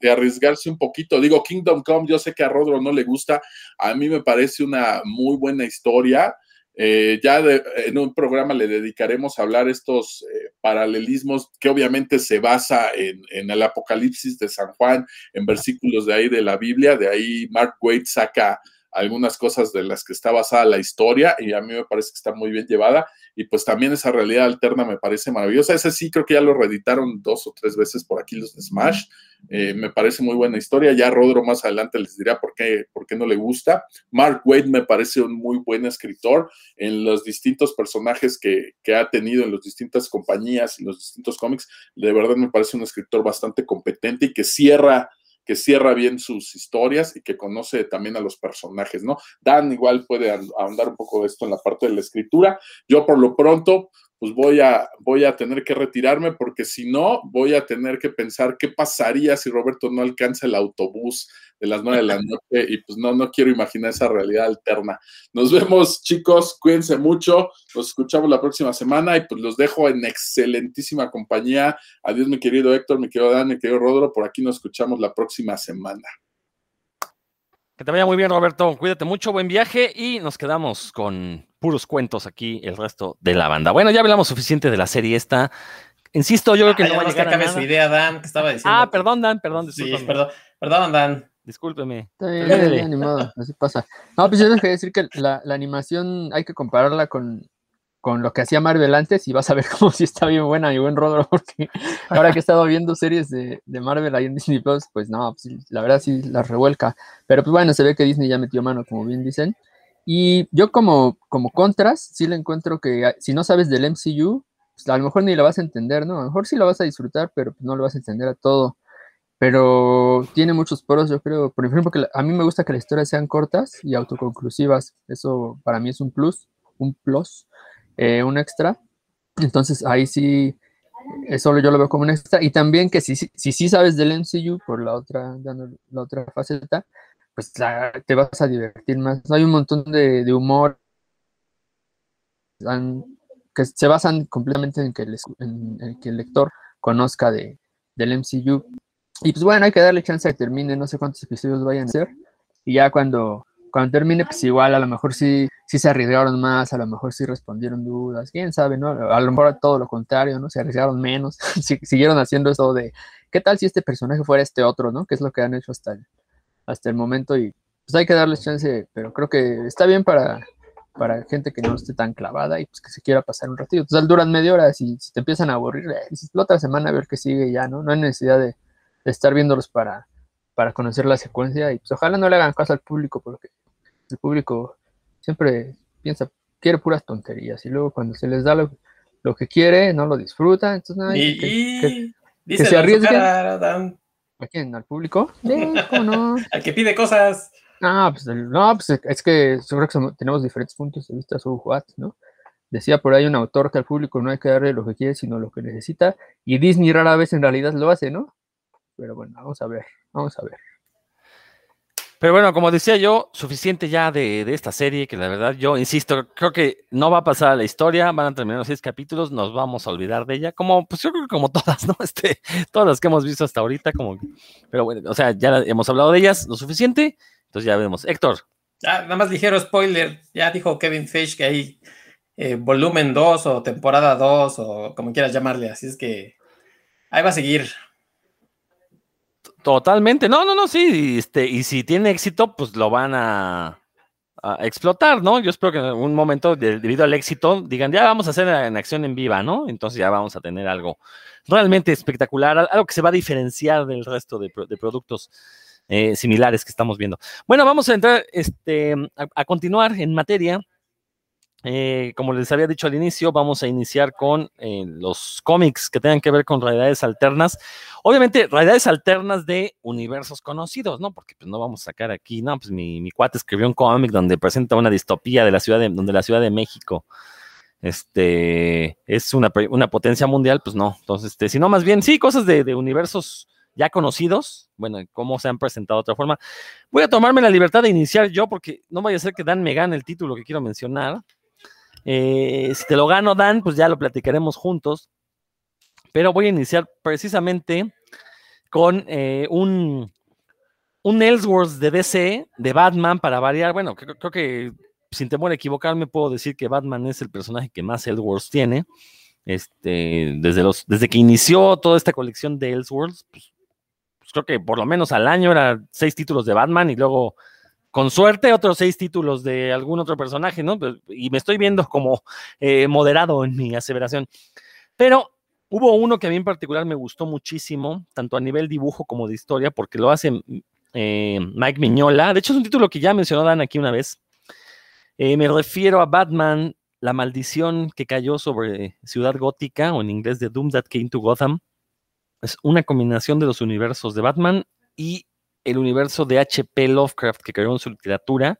de, arriesgarse un poquito. Digo, Kingdom Come, yo sé que a Rodro no le gusta, a mí me parece una muy buena historia. Eh, ya en un programa le dedicaremos a hablar estos eh, paralelismos que obviamente se basa en, en, el Apocalipsis de San Juan, en versículos de ahí de la Biblia, de ahí Mark Waid saca algunas cosas de las que está basada la historia y a mí me parece que está muy bien llevada y pues también esa realidad alterna me parece maravillosa. Ese sí creo que ya lo reeditaron dos o tres veces por aquí los de Smash. Eh, me parece muy buena historia. Ya Rodro más adelante les dirá por qué, por qué no le gusta. Mark Wade me parece un muy buen escritor en los distintos personajes que, que ha tenido en las distintas compañías y los distintos cómics. De verdad me parece un escritor bastante competente y que cierra que cierra bien sus historias y que conoce también a los personajes, ¿no? Dan igual puede ahondar un poco de esto en la parte de la escritura. Yo por lo pronto, pues voy a, voy a tener que retirarme porque si no, voy a tener que pensar qué pasaría si Roberto no alcanza el autobús de las nueve de la noche y pues no, no quiero imaginar esa realidad alterna. Nos vemos chicos, cuídense mucho, nos escuchamos la próxima semana y pues los dejo en excelentísima compañía. Adiós mi querido Héctor, mi querido Dan, mi querido Rodro, por aquí nos escuchamos la próxima semana. Que te vaya muy bien, Roberto. Cuídate mucho, buen viaje y nos quedamos con puros cuentos aquí el resto de la banda. Bueno, ya hablamos suficiente de la serie esta. Insisto, yo creo que no va a llegar a nada. su idea, Dan, que estaba diciendo. Ah, perdón, Dan, perdón. Sí, perdón, perdón, Dan. discúlpeme. Está bien, modo, así pasa. No, pues yo les quería decir que la, la animación hay que compararla con, con lo que hacía Marvel antes y vas a ver como si está bien buena y buen Rodro, porque ahora que he estado viendo series de, de Marvel ahí en Disney Plus, pues no, pues sí, la verdad sí las revuelca. Pero pues bueno, se ve que Disney ya metió mano, como bien dicen. Y yo como, como contras, sí le encuentro que si no sabes del MCU, pues a lo mejor ni lo vas a entender, ¿no? A lo mejor sí lo vas a disfrutar, pero no lo vas a entender a todo. Pero tiene muchos poros, yo creo. Por ejemplo, que la- a mí me gusta que las historias sean cortas y autoconclusivas. Eso para mí es un plus, un plus, eh, un extra. Entonces ahí sí, eso yo lo veo como un extra. Y también que si si, si sí sabes del MCU, por la otra, dando la otra faceta, pues te vas a divertir más. Hay un montón de, humor que se basan completamente en que el, que el lector conozca de, del MCU. Y pues bueno, hay que darle chance a que termine, no sé cuántos episodios vayan a ser. Y ya cuando, cuando termine, pues igual a lo mejor sí, sí se arriesgaron más, a lo mejor sí respondieron dudas, quién sabe, ¿no? A lo mejor todo lo contrario, ¿no? Se arriesgaron menos, si- siguieron haciendo eso de, ¿qué tal si este personaje fuera este otro, ¿no? Que es lo que han hecho hasta el, hasta el momento y pues hay que darles chance, pero creo que está bien para, para gente que no esté tan clavada y pues que se quiera pasar un ratito. Total, duran media hora, si, si te empiezan a aburrir, eh, la otra semana a ver qué sigue ya, ¿no? No hay necesidad de, de estar viéndolos para, para conocer la secuencia y pues ojalá no le hagan caso al público porque el público siempre piensa, quiere puras tonterías y luego cuando se les da lo, lo que quiere, no lo disfruta, entonces no, Y, que- se arriesguen. ¿A quién? ¿Al público? Sí, ¿cómo no? al que pide cosas. Ah, pues, no, pues es que creo que tenemos diferentes puntos de vista sobre What, ¿no? Decía por ahí un autor que al público no hay que darle lo que quiere, sino lo que necesita, y Disney rara vez en realidad lo hace, ¿no? Pero bueno, vamos a ver, vamos a ver. Pero bueno, como decía yo, suficiente ya de, esta serie, que la verdad yo insisto, creo que no va a pasar la historia, van a terminar los seis capítulos, nos vamos a olvidar de ella, como, pues yo creo que como todas, ¿no? Este, todas las que hemos visto hasta ahorita, como, pero bueno, o sea, ya hemos hablado de ellas lo suficiente, entonces ya vemos. Héctor, Ah, nada más ligero spoiler. Ya dijo Kevin Feige que hay eh, volumen 2 o temporada 2 o como quieras llamarle. Así es que ahí va a seguir. Totalmente, no, no, no, sí, este, y si tiene éxito, pues lo van a, explotar, ¿no? Yo espero que en algún momento, de- debido al éxito, digan, ya vamos a hacer en acción en viva, ¿no? Entonces ya vamos a tener algo realmente espectacular, al- algo que se va a diferenciar del resto de, pro- de productos eh, similares que estamos viendo. Bueno, vamos a entrar este, a continuar en materia. Eh, como les había dicho al inicio, vamos a iniciar con eh, los cómics que tengan que ver con realidades alternas. Obviamente, realidades alternas de universos conocidos, ¿no? Porque pues, no vamos a sacar aquí, no, pues mi, cuate escribió un cómic donde presenta una distopía de la ciudad de, donde la Ciudad de México este, es una, una potencia mundial, pues no. Entonces, este, sino más bien, sí, cosas de, de universos ya conocidos, bueno, cómo se han presentado de otra forma. Voy a tomarme la libertad de iniciar yo, porque no vaya a ser que Dan me gane el título que quiero mencionar. Eh, si te lo gano, Dan, pues ya lo platicaremos juntos. Pero voy a iniciar precisamente con eh, un, un Ellsworth de DC, de Batman, para variar. Bueno, creo, creo que sin temor a equivocarme, puedo decir que Batman es el personaje que más Ellsworth tiene. Este, desde, los, desde que inició toda esta colección de Ellsworths, pues, pues creo que por lo menos al año eran seis títulos de Batman y luego con suerte otros seis títulos de algún otro personaje, ¿no? Pues, Y me estoy viendo como eh, moderado en mi aseveración. Pero hubo uno que a mí en particular me gustó muchísimo, tanto a nivel dibujo como de historia, porque lo hace eh, Mike Miñola. De hecho, es un título que ya mencionó Dan aquí una vez. Eh, me refiero a Batman, la maldición que cayó sobre Ciudad Gótica, o en inglés The Doom That Came to Gotham. Es una combinación de los universos de Batman y el universo de H.P. Lovecraft que creó en su literatura.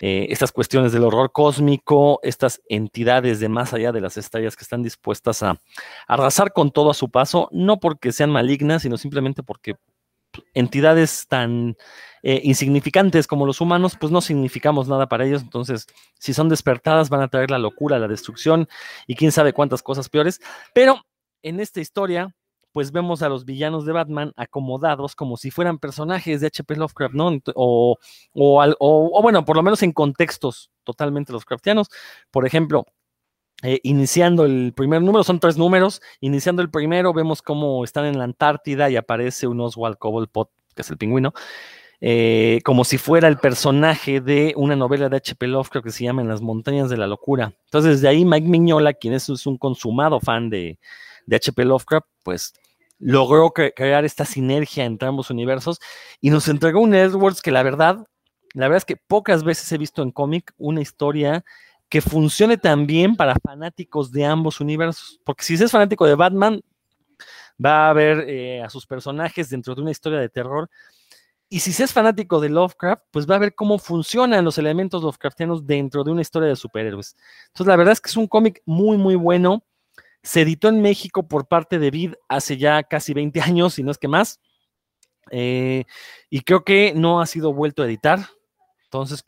Eh, estas cuestiones del horror cósmico, estas entidades de más allá de las estrellas que están dispuestas a arrasar con todo a su paso, no porque sean malignas, sino simplemente porque entidades tan eh, insignificantes como los humanos, pues no significamos nada para ellos. Entonces, si son despertadas, van a traer la locura, la destrucción y quién sabe cuántas cosas peores. Pero en esta historia, pues vemos a los villanos de Batman acomodados como si fueran personajes de H.P. Lovecraft, ¿no? O, o, al, o, o, bueno, por lo menos en contextos totalmente Lovecraftianos. Por ejemplo, eh, iniciando el primer número, son tres números, iniciando el primero vemos cómo están en la Antártida y aparece un Oswald Cobblepot, que es el pingüino, eh, como si fuera el personaje de una novela de H.P. Lovecraft que se llama En las montañas de la locura. Entonces, de ahí Mike Miñola, quien es, un consumado fan de, de H.P. Lovecraft, pues logró crear esta sinergia entre ambos universos y nos entregó un Edwards que la verdad, la verdad es que pocas veces he visto en cómic una historia que funcione tan bien para fanáticos de ambos universos. Porque si es fanático de Batman, va a ver eh, a sus personajes dentro de una historia de terror. Y si se es fanático de Lovecraft, pues va a ver cómo funcionan los elementos Lovecraftianos dentro de una historia de superhéroes. Entonces, la verdad es que es un cómic muy, muy bueno. Se editó en México por parte de Vid hace ya casi 20 años, si no es que más. Eh, y creo que no ha sido vuelto a editar. Entonces,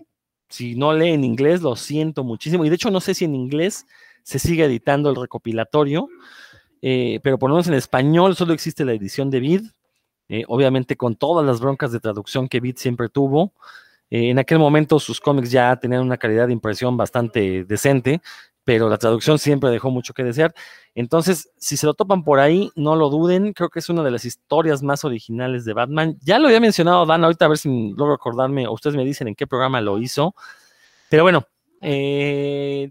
si no lee en inglés, lo siento muchísimo. Y de hecho, no sé si en inglés se sigue editando el recopilatorio, eh, pero por lo menos en español solo existe la edición de Vid. Eh, obviamente con todas las broncas de traducción que Vid siempre tuvo. en aquel momento sus cómics ya tenían una calidad de impresión bastante decente, pero la traducción siempre dejó mucho que desear. Entonces, si se lo topan por ahí, no lo duden, creo que es una de las historias más originales de Batman. Ya lo había mencionado Dan, ahorita a ver si logro acordarme, o ustedes me dicen en qué programa lo hizo. Pero bueno, eh,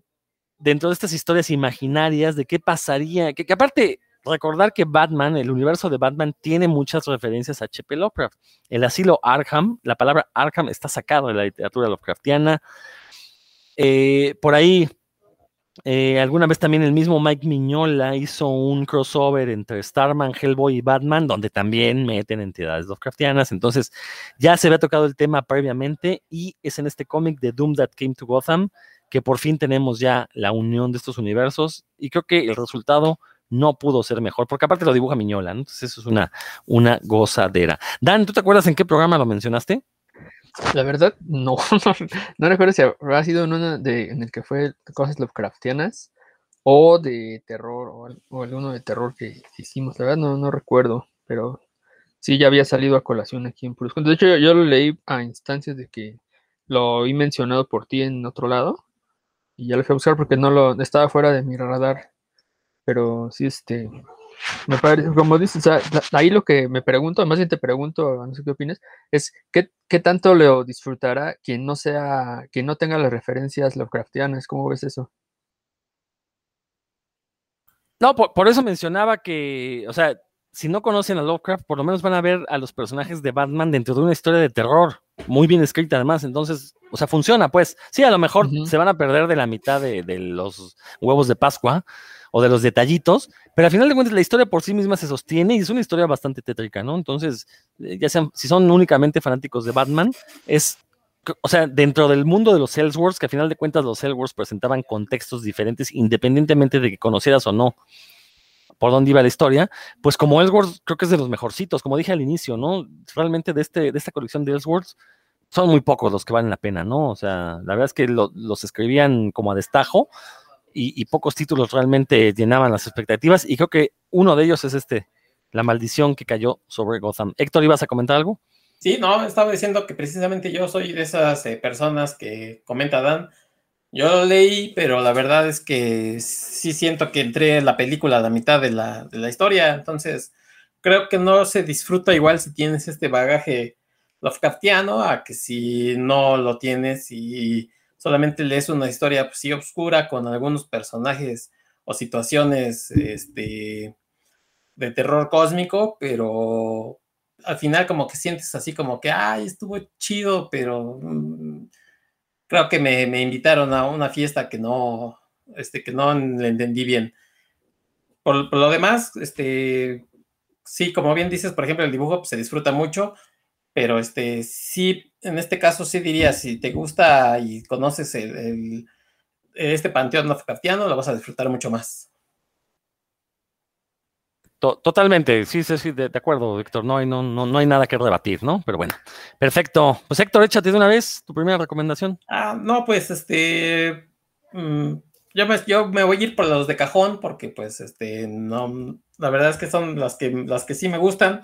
dentro de estas historias imaginarias de qué pasaría, que, aparte, recordar que Batman, el universo de Batman, tiene muchas referencias a H.P. Lovecraft. El asilo Arkham, la palabra Arkham está sacado de la literatura Lovecraftiana. Eh, por ahí eh, alguna vez también el mismo Mike Miñola hizo un crossover entre Starman, Hellboy y Batman, donde también meten entidades Lovecraftianas. Entonces, ya se había tocado el tema previamente y es en este cómic de Doom That Came to Gotham que por fin tenemos ya la unión de estos universos y creo que el resultado no pudo ser mejor, porque aparte lo dibuja Miñola, entonces eso es una, una gozadera. Dan, ¿tú te acuerdas en qué programa lo mencionaste? La verdad, no, no, recuerdo si habrá sido en uno de, en el que fue cosas Lovecraftianas o de terror o, alguno de terror que, hicimos. La verdad, no, no recuerdo, pero sí ya había salido a colación aquí en Puros De hecho, yo, lo leí a instancias de que lo he mencionado por ti en otro lado y ya lo fui a buscar porque no lo estaba fuera de mi radar. Pero sí, este, me parece, como dices, ahí lo que me pregunto, más bien te pregunto, no sé qué opinas, es ¿qué, qué tanto lo disfrutará quien no sea, quien no tenga las referencias Lovecraftianas, ¿cómo ves eso? No, por, eso mencionaba que, o sea, si no conocen a Lovecraft, por lo menos van a ver a los personajes de Batman dentro de una historia de terror, muy bien escrita además, entonces, o sea, funciona, pues. Sí, a lo mejor se van a perder de la mitad de, de los huevos de Pascua, o de los detallitos, pero al final de cuentas la historia por sí misma se sostiene y es una historia bastante tétrica, ¿no? Entonces, eh, ya sean, si son únicamente fanáticos de Batman, es, o sea, dentro del mundo de los Elseworlds, que al final de cuentas los Elseworlds presentaban contextos diferentes independientemente de que conocieras o no por dónde iba la historia, pues como Elseworlds creo que es de los mejorcitos, como dije al inicio, ¿no? Realmente de, este, de esta colección de Elseworlds son muy pocos los que valen la pena, ¿no? O sea, la verdad es que los escribían como a destajo, y, pocos títulos realmente llenaban las expectativas y creo que uno de ellos es este, La maldición que cayó sobre Gotham. Héctor, ¿ibas a comentar algo? Sí, no, estaba diciendo que precisamente yo soy de esas eh, personas que comenta Dan. Yo lo leí, pero la verdad es que sí siento que entré en la película a la mitad de la, de la historia, entonces creo que no se disfruta igual si tienes este bagaje Lovecraftiano a que si no lo tienes y solamente lees una historia pues, sí oscura con algunos personajes o situaciones este, de terror cósmico, pero al final como que sientes así como que, ay, estuvo chido, pero mm, creo que me, invitaron a una fiesta que no, este, que no le entendí bien. Por, lo demás, este, sí, como bien dices, por ejemplo, el dibujo pues, se disfruta mucho, pero este, sí, en este caso sí diría, si te gusta y conoces el, este panteón Lovecraftiano, lo vas a disfrutar mucho más. Totalmente, sí, sí, sí, de, acuerdo, Héctor, no hay, no, no, hay nada que rebatir, ¿no? Pero bueno, perfecto. Pues Héctor, échate de una vez tu primera recomendación. Ah, no, pues este, mm, yo, me, yo me voy a ir por los de cajón porque pues este, no, la verdad es que son las que, las que sí me gustan.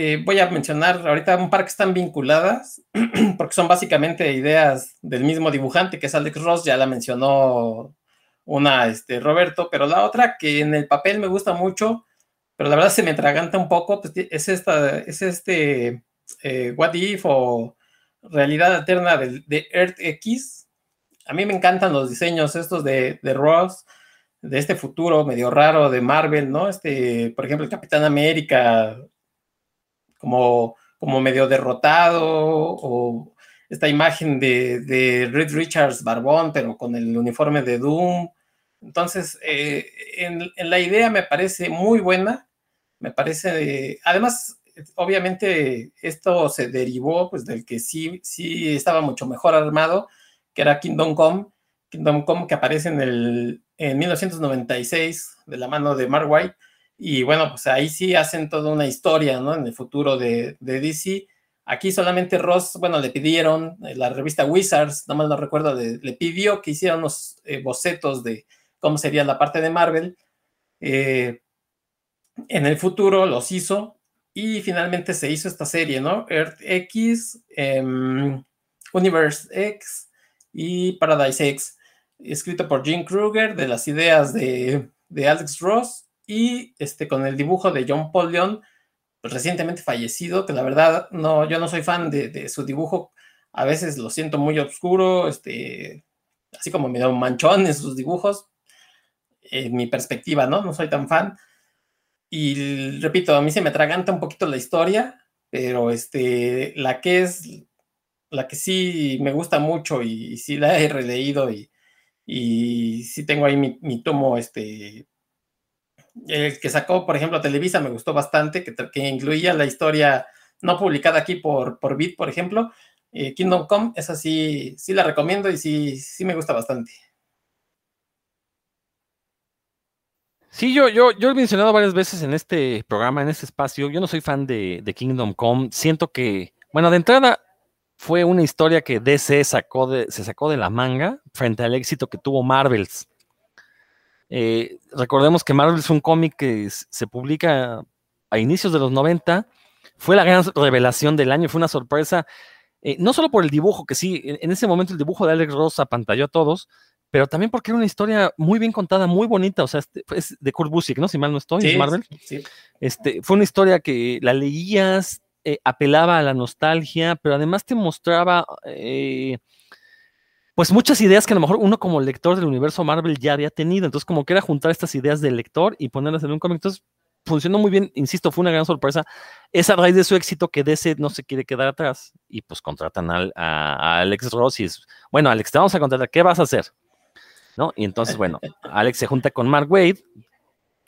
Eh, voy a mencionar ahorita un par que están vinculadas, porque son básicamente ideas del mismo dibujante que es Alex Ross, ya la mencionó una, este, Roberto, pero la otra que en el papel me gusta mucho, pero la verdad se me traganta un poco, pues, es esta, es este eh, What If o Realidad Alterna de, de, Earth X. A mí me encantan los diseños estos de, de Ross, de este futuro medio raro de Marvel, ¿no? Este, por ejemplo, el Capitán América como, como medio derrotado o esta imagen de, de Reed Richards Barbón, pero con el uniforme de Doom. Entonces, eh, en, en, la idea me parece muy buena, me parece, además, obviamente esto se derivó pues del que sí, sí estaba mucho mejor armado, que era Kingdom Come, Kingdom Come que aparece en, el, en 1996 de la mano de Mark White, y bueno, pues ahí sí hacen toda una historia, ¿no? En el futuro de, de DC, Aquí solamente Ross, bueno, le pidieron, eh, la revista Wizards, no mal no recuerdo, le, pidió que hiciera unos eh, bocetos de cómo sería la parte de Marvel. Eh, en el futuro los hizo y finalmente se hizo esta serie, ¿no? Earth X, eh, Universe X y Paradise X, escrito por Jim Kruger, de las ideas de, de Alex Ross y este, con el dibujo de John Paul Leon recientemente fallecido, que la verdad no, yo no soy fan de, su dibujo, a veces lo siento muy oscuro, este, así como me da un manchón en sus dibujos, en mi perspectiva, ¿no? No soy tan fan. Y repito, a mí se me atraganta un poquito la historia, pero este, la que es, la que sí me gusta mucho y, y sí la he releído y, y sí tengo ahí mi, mi tomo este, el que sacó, por ejemplo, Televisa me gustó bastante, que, que incluía la historia no publicada aquí por, por Bit, por ejemplo. Eh, Kingdom Come, esa sí, sí la recomiendo y sí, sí me gusta bastante. Sí, yo, yo, yo he mencionado varias veces en este programa, en este espacio, yo no soy fan de, de Kingdom Come. Siento que, bueno, de entrada fue una historia que DC sacó de, se sacó de la manga frente al éxito que tuvo Marvels. Eh, recordemos que Marvel es un cómic que se publica a inicios de los 90. Fue la gran revelación del año, fue una sorpresa, eh, no solo por el dibujo, que sí, en ese momento el dibujo de Alex Ross apantalló a todos, pero también porque era una historia muy bien contada, muy bonita, o sea, este, es de Kurt Busiek, ¿no? Si mal no estoy, Sí, es Marvel. sí. Este, fue una historia que la leías, eh, apelaba a la nostalgia, pero además te mostraba eh, pues muchas ideas que a lo mejor uno como lector del universo Marvel ya había tenido. Entonces, como que era juntar estas ideas del lector y ponerlas en un cómic. Entonces, funcionó muy bien, insisto, fue una gran sorpresa. Es a raíz de su éxito que DC no se quiere quedar atrás y pues contratan al, a, Alex Ross y es, bueno, Alex, te vamos a contratar, ¿qué vas a hacer? ¿No? Y entonces, bueno, Alex se junta con Mark Wade,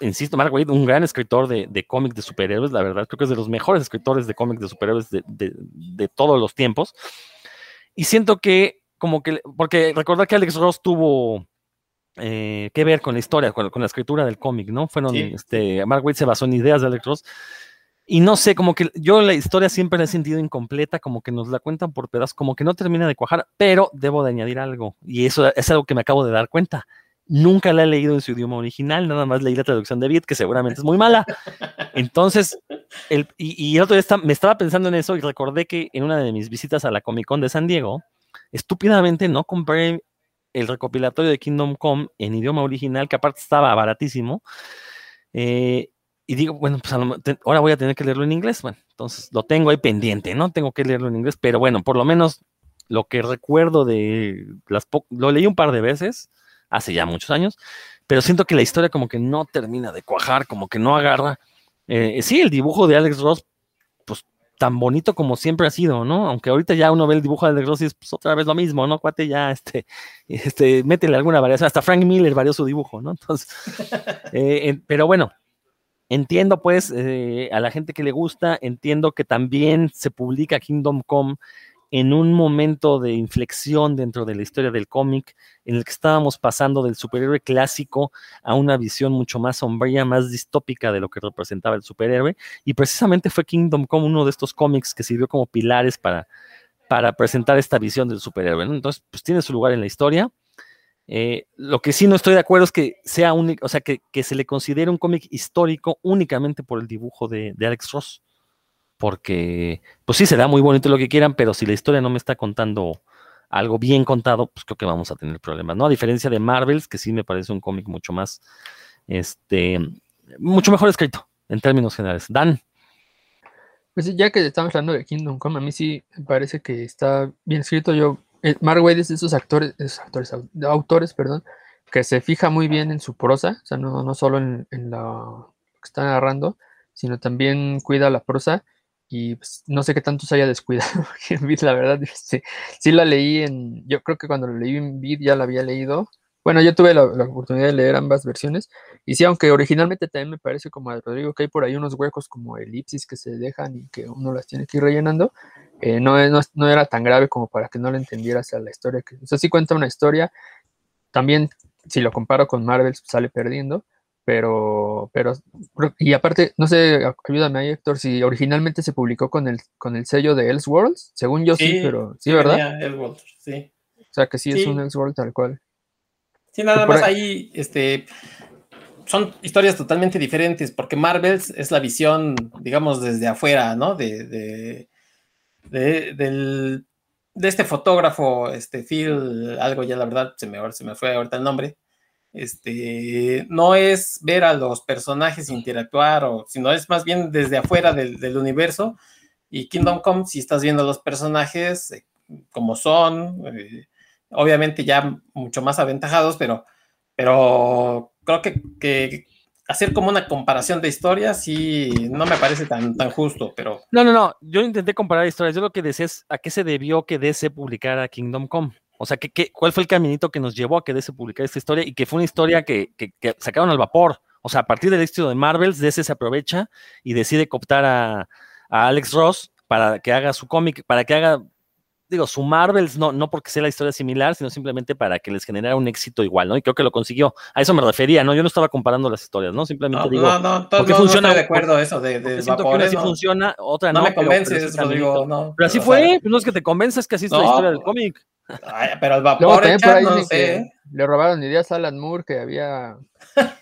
insisto, Mark Wade, un gran escritor de, de cómics de superhéroes, la verdad, creo que es de los mejores escritores de cómics de superhéroes de, de, de todos los tiempos. Y siento que, como que, porque recordar que Alex Ross tuvo eh, que ver con la historia, con, con la escritura del cómic, ¿no? Fueron, Sí. este, Mark Wade se basó en ideas de Alex Ross. Y no sé, como que yo la historia siempre la he sentido incompleta, como que nos la cuentan por pedazos, como que no termina de cuajar, pero debo de añadir algo, y eso es algo que me acabo de dar cuenta. Nunca la he leído en su idioma original, nada más leí la traducción de Viet, que seguramente es muy mala. Entonces, el, y, y el otro día está- me estaba pensando en eso y recordé que en una de mis visitas a la Comic Con de San Diego, estúpidamente no compré el recopilatorio de Kingdom Come en idioma original, que aparte estaba baratísimo. eh, y digo, bueno, pues ahora voy a tener que leerlo en inglés. Bueno, entonces lo tengo ahí pendiente, ¿no? Tengo que leerlo en inglés, pero bueno, por lo menos lo que recuerdo de las lo leí un par de veces, hace ya muchos años, pero siento que la historia como que no termina de cuajar, como que no agarra. Eh, sí, el dibujo de Alex Ross, tan bonito como siempre ha sido, ¿no? Aunque ahorita ya uno ve el dibujo de es pues, otra vez lo mismo, ¿no? Cuate, ya, este, este, métele alguna variación. Hasta Frank Miller varió su dibujo, ¿no? Entonces, eh, en- pero bueno, entiendo pues eh, a la gente que le gusta, entiendo que también se publica Kingdom Come en un momento de inflexión dentro de la historia del cómic, en el que estábamos pasando del superhéroe clásico a una visión mucho más sombría, más distópica de lo que representaba el superhéroe, y precisamente fue Kingdom Come uno de estos cómics que sirvió como pilares para, para presentar esta visión del superhéroe. Entonces, pues tiene su lugar en la historia. Eh, lo que sí no estoy de acuerdo es que sea único, o sea, que, que se le considere un cómic histórico únicamente por el dibujo de Alex Ross. Porque, pues sí, será muy bonito lo que quieran, pero si la historia no me está contando algo bien contado, pues creo que vamos a tener problemas, ¿no? A diferencia de Marvels, que sí me parece un cómic mucho más, este, mucho mejor escrito en términos generales. Dan, Pues ya que estamos hablando de Kingdom Come, a mí sí me parece que está bien escrito. Yo, eh, Mark Waid es de esos actores, esos actores, autores, perdón, que se fija muy bien en su prosa, o sea, no, no solo en, lo que está narrando, sino también cuida la prosa. Y pues, no sé qué tanto se haya descuidado, en Vid, la verdad, este, sí la leí en, yo creo que cuando lo leí en Vid ya la había leído. Bueno, yo tuve la, la oportunidad de leer ambas versiones, y sí, aunque originalmente también me parece como a Rodrigo que hay por ahí unos huecos como elipsis que se dejan y que uno las tiene que ir rellenando, eh, no, no, no era tan grave como para que no le entendieras a la historia. Que, o sea, sí cuenta una historia, también si lo comparo con Marvel sale perdiendo, pero, pero, y aparte, no sé, ayúdame ahí Héctor, si originalmente se publicó con el, con el sello de Elseworlds, según yo sí, pero sí, ¿verdad? venía Elseworlds, sí. O sea, que sí, es un Elseworlds tal cual. Sí, nada más ahí- ahí, este, son historias totalmente diferentes, porque Marvels es la visión, digamos, desde afuera, ¿no? De, de, de, del- de este fotógrafo, este Phil, algo ya la verdad, se me, se me fue ahorita el nombre. Este, no es ver a los personajes interactuar, o, sino es más bien desde afuera del, universo. Y Kingdom Come, si estás viendo los personajes eh, como son, eh, obviamente ya mucho más aventajados, pero, pero creo que, hacer como una comparación de historias sí no me parece tan, tan justo, pero No, no, no. Yo intenté comparar historias. Yo lo que decía es a qué se debió que DC publicara Kingdom Come. O sea, ¿qué, qué, cuál fue el caminito que nos llevó a que DC publicara esta historia? Y que fue una historia que, que, que sacaron al vapor. O sea, a partir del éxito de Marvels, DC se aprovecha y decide cooptar a, a Alex Ross para que haga su cómic, para que haga, digo, su Marvels, no, no porque sea la historia similar, sino simplemente para que les generara un éxito igual, ¿no? Y creo que lo consiguió. A eso me refería, ¿no? Yo no estaba comparando las historias, ¿no? Simplemente no, digo, no, no, to- ¿por qué no, no funciona? estoy de acuerdo eso de, porque de siento que vapor, una sí no, funciona, otra no no. me pero- pero convences. Rodrigo, no. Pero así o sea, fue, pues no es que te convenzas que así es la No, historia del cómic. ay, pero el vapor por ahí no dicen sé. que le robaron ideas a Alan Moore que había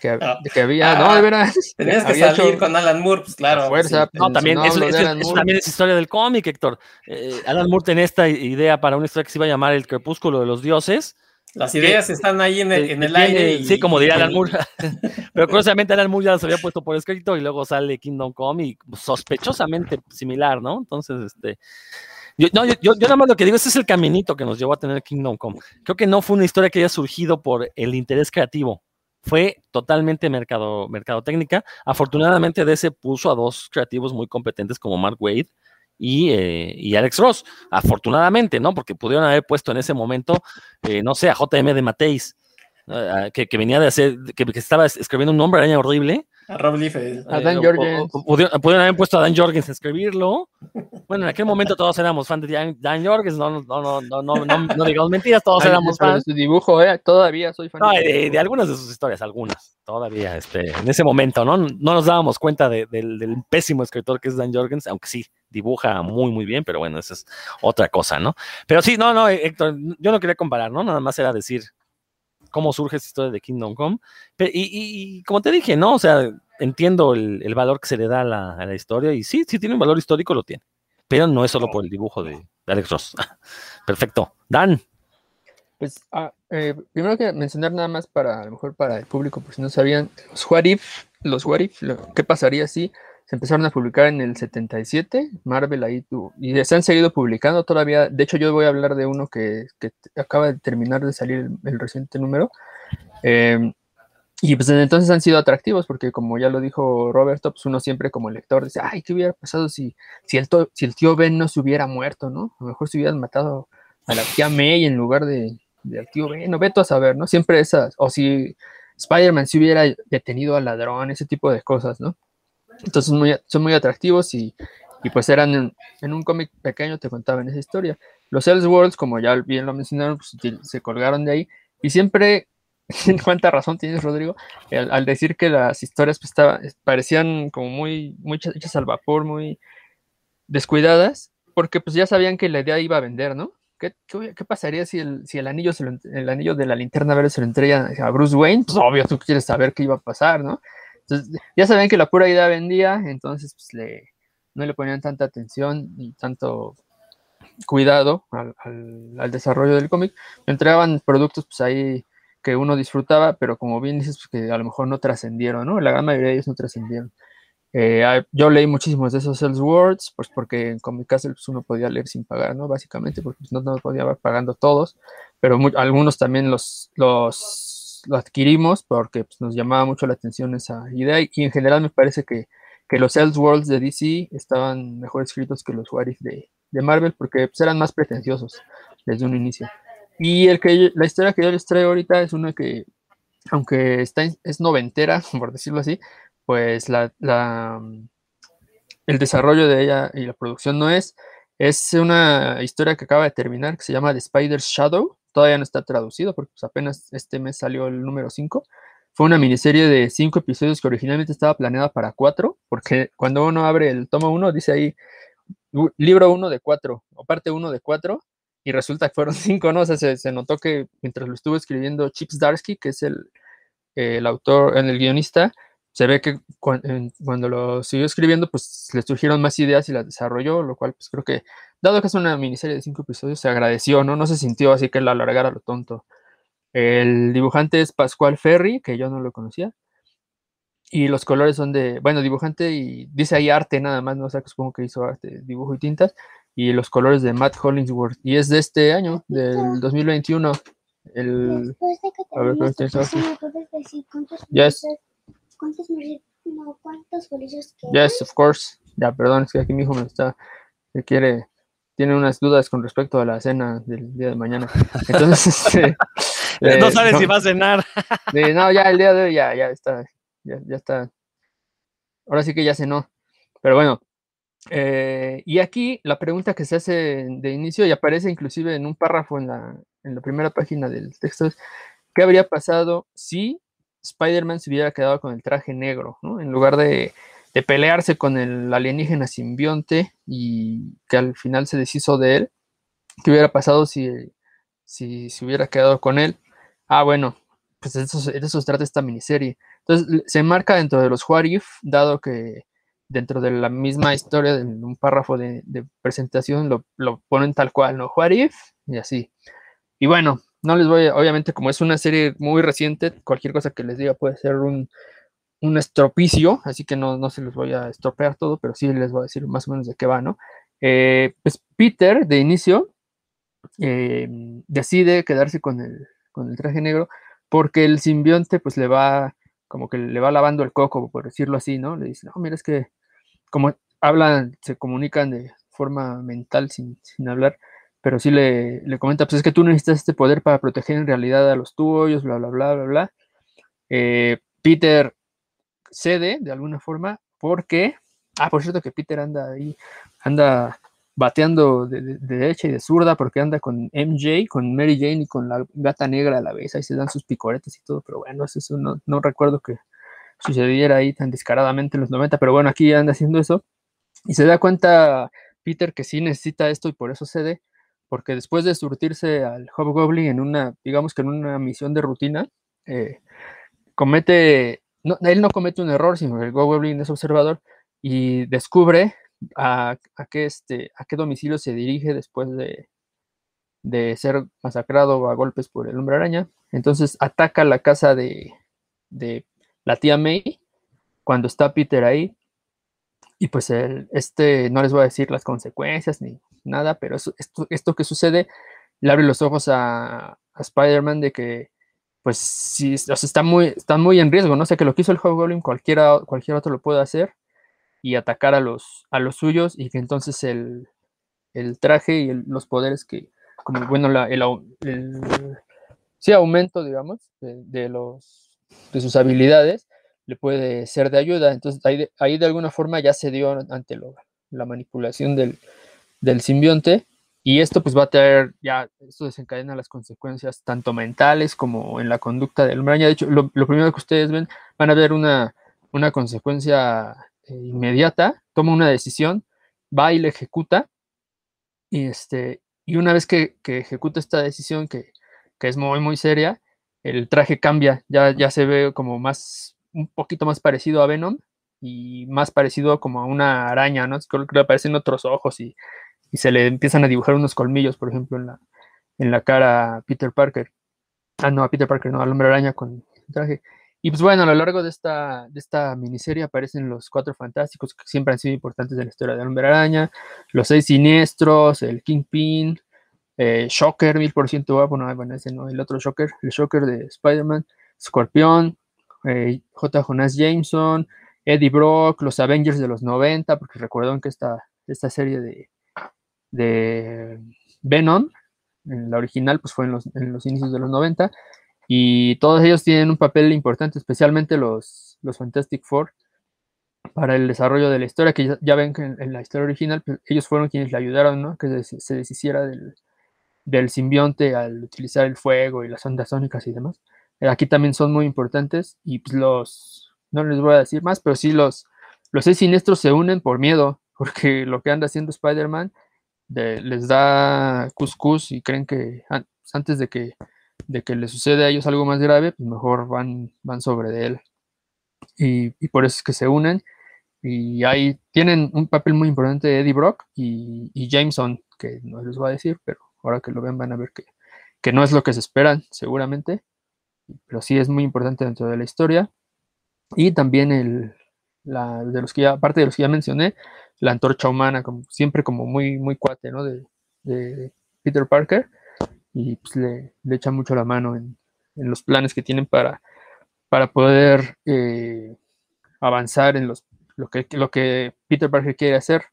que, Ah. que había, Ah, no, de veras. Tenías que había salir hecho- con Alan Moore, pues claro. Fuerza, sí. No, también, no eso, hablo de eso- Alan eso Moore. también es historia del cómic, Héctor. Eh, Alan Moore tenía esta idea para una historia que se iba a llamar El Crepúsculo de los Dioses. Las ideas están ahí en el, que- en el tiene- aire. y- sí, como diría y- Alan Moore. Pero curiosamente Alan Moore ya las había puesto por escrito y luego sale Kingdom Come y sospechosamente similar, ¿no? Entonces, este. Yo, no, yo, yo, nada más lo que digo, ese es el caminito que nos llevó a tener Kingdom Come. Creo que no fue una historia que haya surgido por el interés creativo. Fue totalmente mercado, mercadotécnica. Afortunadamente, DC puso a dos creativos muy competentes como Mark Wade y, eh, y Alex Ross. Afortunadamente, ¿no? Porque pudieron haber puesto en ese momento, eh, no sé, a JM de Mateis, eh, que, que venía de hacer, que, que estaba escribiendo un nombre araña horrible. A Rob Liefeld. A Dan Eh, Jorgens. o- o pudieron, pudieron haber puesto a Dan Jorgens a escribirlo. Bueno, en aquel momento todos éramos fans de Dan, Dan Jorgens, no, no, no, no, no, no, no digamos mentiras, todos Ay, éramos pero de fans. su dibujo, eh, todavía soy fan. No, de de, de algunas de sus historias, algunas, todavía, este, en ese momento, ¿no? No nos dábamos cuenta de- del, del pésimo escritor que es Dan Jorgens, aunque sí, dibuja muy, muy bien, pero bueno, esa es otra cosa, ¿no? Pero sí, no, no, Héctor, yo no quería comparar, ¿no? Nada más era decir cómo surge esta historia de Kingdom Come. Pe- y, y- y como te dije, ¿no? O sea, entiendo el, el valor que se le da a la, a la historia y sí, sí tiene un valor histórico, lo tiene. Pero no es solo por el dibujo de, de Alex Ross. Perfecto. Dan. Pues ah, eh, primero que mencionar nada más para a lo mejor para el público, por si no sabían, los What If, los What If, lo- ¿qué pasaría si se empezaron a publicar en el 77? Marvel ahí tuvo, y se han seguido publicando todavía. De hecho, yo voy a hablar de uno que, que acaba de terminar de salir el, reciente número. Eh, y pues desde entonces han sido atractivos, porque como ya lo dijo Roberto, pues uno siempre como lector dice, ay, ¿qué hubiera pasado si, si, el, to- si el tío Ben no se hubiera muerto, ¿no? A lo mejor se hubieran matado a la tía May en lugar de, del tío Ben, no veto a saber, ¿no? Siempre esas, o si Spider-Man se hubiera detenido al ladrón, ese tipo de cosas, ¿no? Entonces son muy atractivos y, pues eran en, un cómic pequeño, te contaban esa historia. Los Elseworlds, como ya bien lo mencionaron, pues, se colgaron de ahí y siempre, cuánta razón tienes, Rodrigo, al, decir que las historias pues, estaba- parecían como muy, muy hechas- al vapor, muy descuidadas, porque pues ya sabían que la idea iba a vender, ¿no? ¿Qué, qué, pasaría si el, si el anillo se lo el anillo de la linterna verde se lo entrega a Bruce Wayne? Pues obvio, tú quieres saber qué iba a pasar, ¿no? Entonces, ya sabían que la pura idea vendía, entonces pues le, no le ponían tanta atención ni tanto cuidado al, al- desarrollo del cómic. Entregaban productos pues ahí que uno disfrutaba, pero como bien dices, pues, que a lo mejor no trascendieron, ¿no? La gran mayoría de ellos no trascendieron. Eh, yo leí muchísimos de esos Elseworlds, pues porque en Comic Castle pues, uno podía leer sin pagar, ¿no? Básicamente, porque pues, no, no podía pagando todos, pero algunos también los, los, adquirimos porque pues, nos llamaba mucho la atención esa idea y, en general me parece que, que los Elseworlds de DC estaban mejor escritos que los What de, de Marvel porque pues, eran más pretenciosos desde un inicio. Y el que la historia que yo les traigo ahorita es una que, aunque está, es noventera, por decirlo así, pues la, el desarrollo de ella y la producción no es. Es una historia que acaba de terminar, que se llama The Spider's Shadow. Todavía no está traducido porque pues, apenas este mes salió el número 5. Fue una miniserie de cinco episodios que originalmente estaba planeada para cuatro, porque cuando uno abre el tomo 1 dice ahí libro 1 de 4 o parte 1 de 4 y resulta que fueron cinco, ¿no? O sea, se, notó que mientras lo estuvo escribiendo Chips Darsky, que es el, el autor, el guionista, se ve que cuando lo siguió escribiendo, pues le surgieron más ideas y las desarrolló, lo cual pues creo que, dado que es una miniserie de cinco episodios, se agradeció, ¿no? No se sintió así que la alargara lo tonto. El dibujante es Pascual Ferry, que yo no lo conocía. Y los colores son de, bueno, dibujante y dice ahí arte nada más, no o sea, que supongo que hizo arte, dibujo y tintas. Y los colores de Matt Hollingsworth. Y es de este año, del 2021. El, a ver, yes. ¿Cuántos, no, cuántos bolillos Yes, of course. Ya, perdón, es que aquí mi hijo me está, me quiere, tiene unas dudas con respecto a la cena del día de mañana. Entonces, este, no eh, sabes si va a cenar. no, ya el día de hoy ya, ya está, ya, ya está. Ahora sí que ya cenó. Pero bueno, eh, y aquí la pregunta que se hace de inicio y aparece inclusive en un párrafo en la, en la primera página del texto es, ¿qué habría pasado si Spider-Man se hubiera quedado con el traje negro, ¿no? En lugar de, pelearse con el alienígena simbionte y que al final se deshizo de él, ¿qué hubiera pasado si, si se hubiera quedado con él? Ah, bueno, pues de eso, de trata esta miniserie. Entonces, se marca dentro de los What If, dado que dentro de la misma historia, en un párrafo de, presentación, lo, lo, ponen tal cual, ¿no? What If, y así. Y bueno, no les voy, a, obviamente como es una serie muy reciente, cualquier cosa que les diga puede ser un, estropicio, así que no, no se los voy a estropear todo, pero sí les voy a decir más o menos de qué va, ¿no? Eh, pues Peter, de inicio, eh, decide quedarse con el, con el traje negro porque el simbionte pues le va, como que le va lavando el coco, por decirlo así, ¿no? Le dice, no, mira, es que como hablan, se comunican de forma mental sin, sin hablar, pero sí le, le, comenta, pues es que tú necesitas este poder para proteger en realidad a los tuyos, bla, bla, bla, bla, bla. Eh, Peter cede de alguna forma porque, ah, por cierto que Peter anda ahí, anda bateando de, derecha y de zurda porque anda con MJ, con Mary Jane y con la gata negra a la vez, ahí se dan sus picoretes y todo, pero bueno, eso no, no recuerdo que sucediera ahí tan descaradamente en los 90, pero bueno, aquí anda haciendo eso y se da cuenta Peter que sí necesita esto y por eso cede porque después de surtirse al Hobgoblin en una, digamos que en una misión de rutina, eh, comete, él no comete un error, sino que el Hobgoblin es observador y descubre a, qué, este, a qué domicilio se dirige después de, de ser masacrado a golpes por el hombre araña. Entonces ataca la casa de, de la tía May cuando está Peter ahí. Y pues el, este, no les voy a decir las consecuencias ni, nada, pero esto, esto que sucede le abre los ojos a, Spider-Man de que, pues, sí, está, muy, está muy en riesgo, ¿no? sé que lo que hizo el Hobgoblin, cualquiera, cualquier otro lo puede hacer y atacar a los, a los suyos y que entonces el, traje y los poderes que, como, bueno, la, el, sí, aumento, digamos, de, los, de sus habilidades, le puede ser de ayuda. Entonces, ahí de, ahí de alguna forma ya se dio ante lo, la manipulación del, del simbionte y esto pues va a traer, ya, esto desencadena las consecuencias tanto mentales como en la conducta del hombre De hecho, lo, primero que ustedes ven, van a ver una, una consecuencia eh, inmediata, toma una decisión, va y la ejecuta, y, este, y una vez que, ejecuta esta decisión, que, es muy, muy seria, el traje cambia, ya, ya se ve como más, un poquito más parecido a Venom, y más parecido como a una araña, ¿no? Creo que le aparecen otros ojos y y se le empiezan a dibujar unos colmillos, por ejemplo, en la, en la cara a Peter Parker. Ah, no, a Peter Parker, no, al hombre araña con traje. Y pues bueno, a lo largo de esta, de esta miniserie aparecen los cuatro fantásticos que siempre han sido importantes en la historia de Hombre Araña, los seis siniestros, el Kingpin, eh, Shocker, mil por ciento guapo, no, bueno, ese no, el otro Shocker, el Shocker de Spider-Man, Scorpión, eh, J. Jonas Jameson, Eddie Brock, los Avengers de los 90, porque recuerdan que esta, esta serie de, de Venom, en la original, pues fue en los, en los inicios de los 90, y todos ellos tienen un papel importante, especialmente los, los Fantastic Four, para el desarrollo de la historia, que ya, ven que en, la historia original pues, ellos fueron quienes le ayudaron, ¿no? Que se, deshiciera del, del, simbionte al utilizar el fuego y las ondas sónicas y demás. Aquí también son muy importantes y pues los, no les voy a decir más, pero sí los, los seis siniestros se unen por miedo, porque lo que anda haciendo Spider-Man les da cuscús y creen que antes de que de que le sucede a ellos algo más grave, pues mejor van, van sobre de él. Y, por eso es que se unen. Y ahí tienen un papel muy importante Eddie Brock y, Jameson, que no les voy a decir, pero ahora que lo ven van a ver que, que no es lo que se esperan, seguramente. Pero sí es muy importante dentro de la historia. Y también el, la, de los que ya, aparte de los que ya mencioné, la antorcha humana, como, siempre como muy, muy cuate, ¿no? De, Peter Parker y pues, le, le echa mucho la mano en, los planes que tienen para, para poder eh, avanzar en los, lo, que, lo que Peter Parker quiere hacer.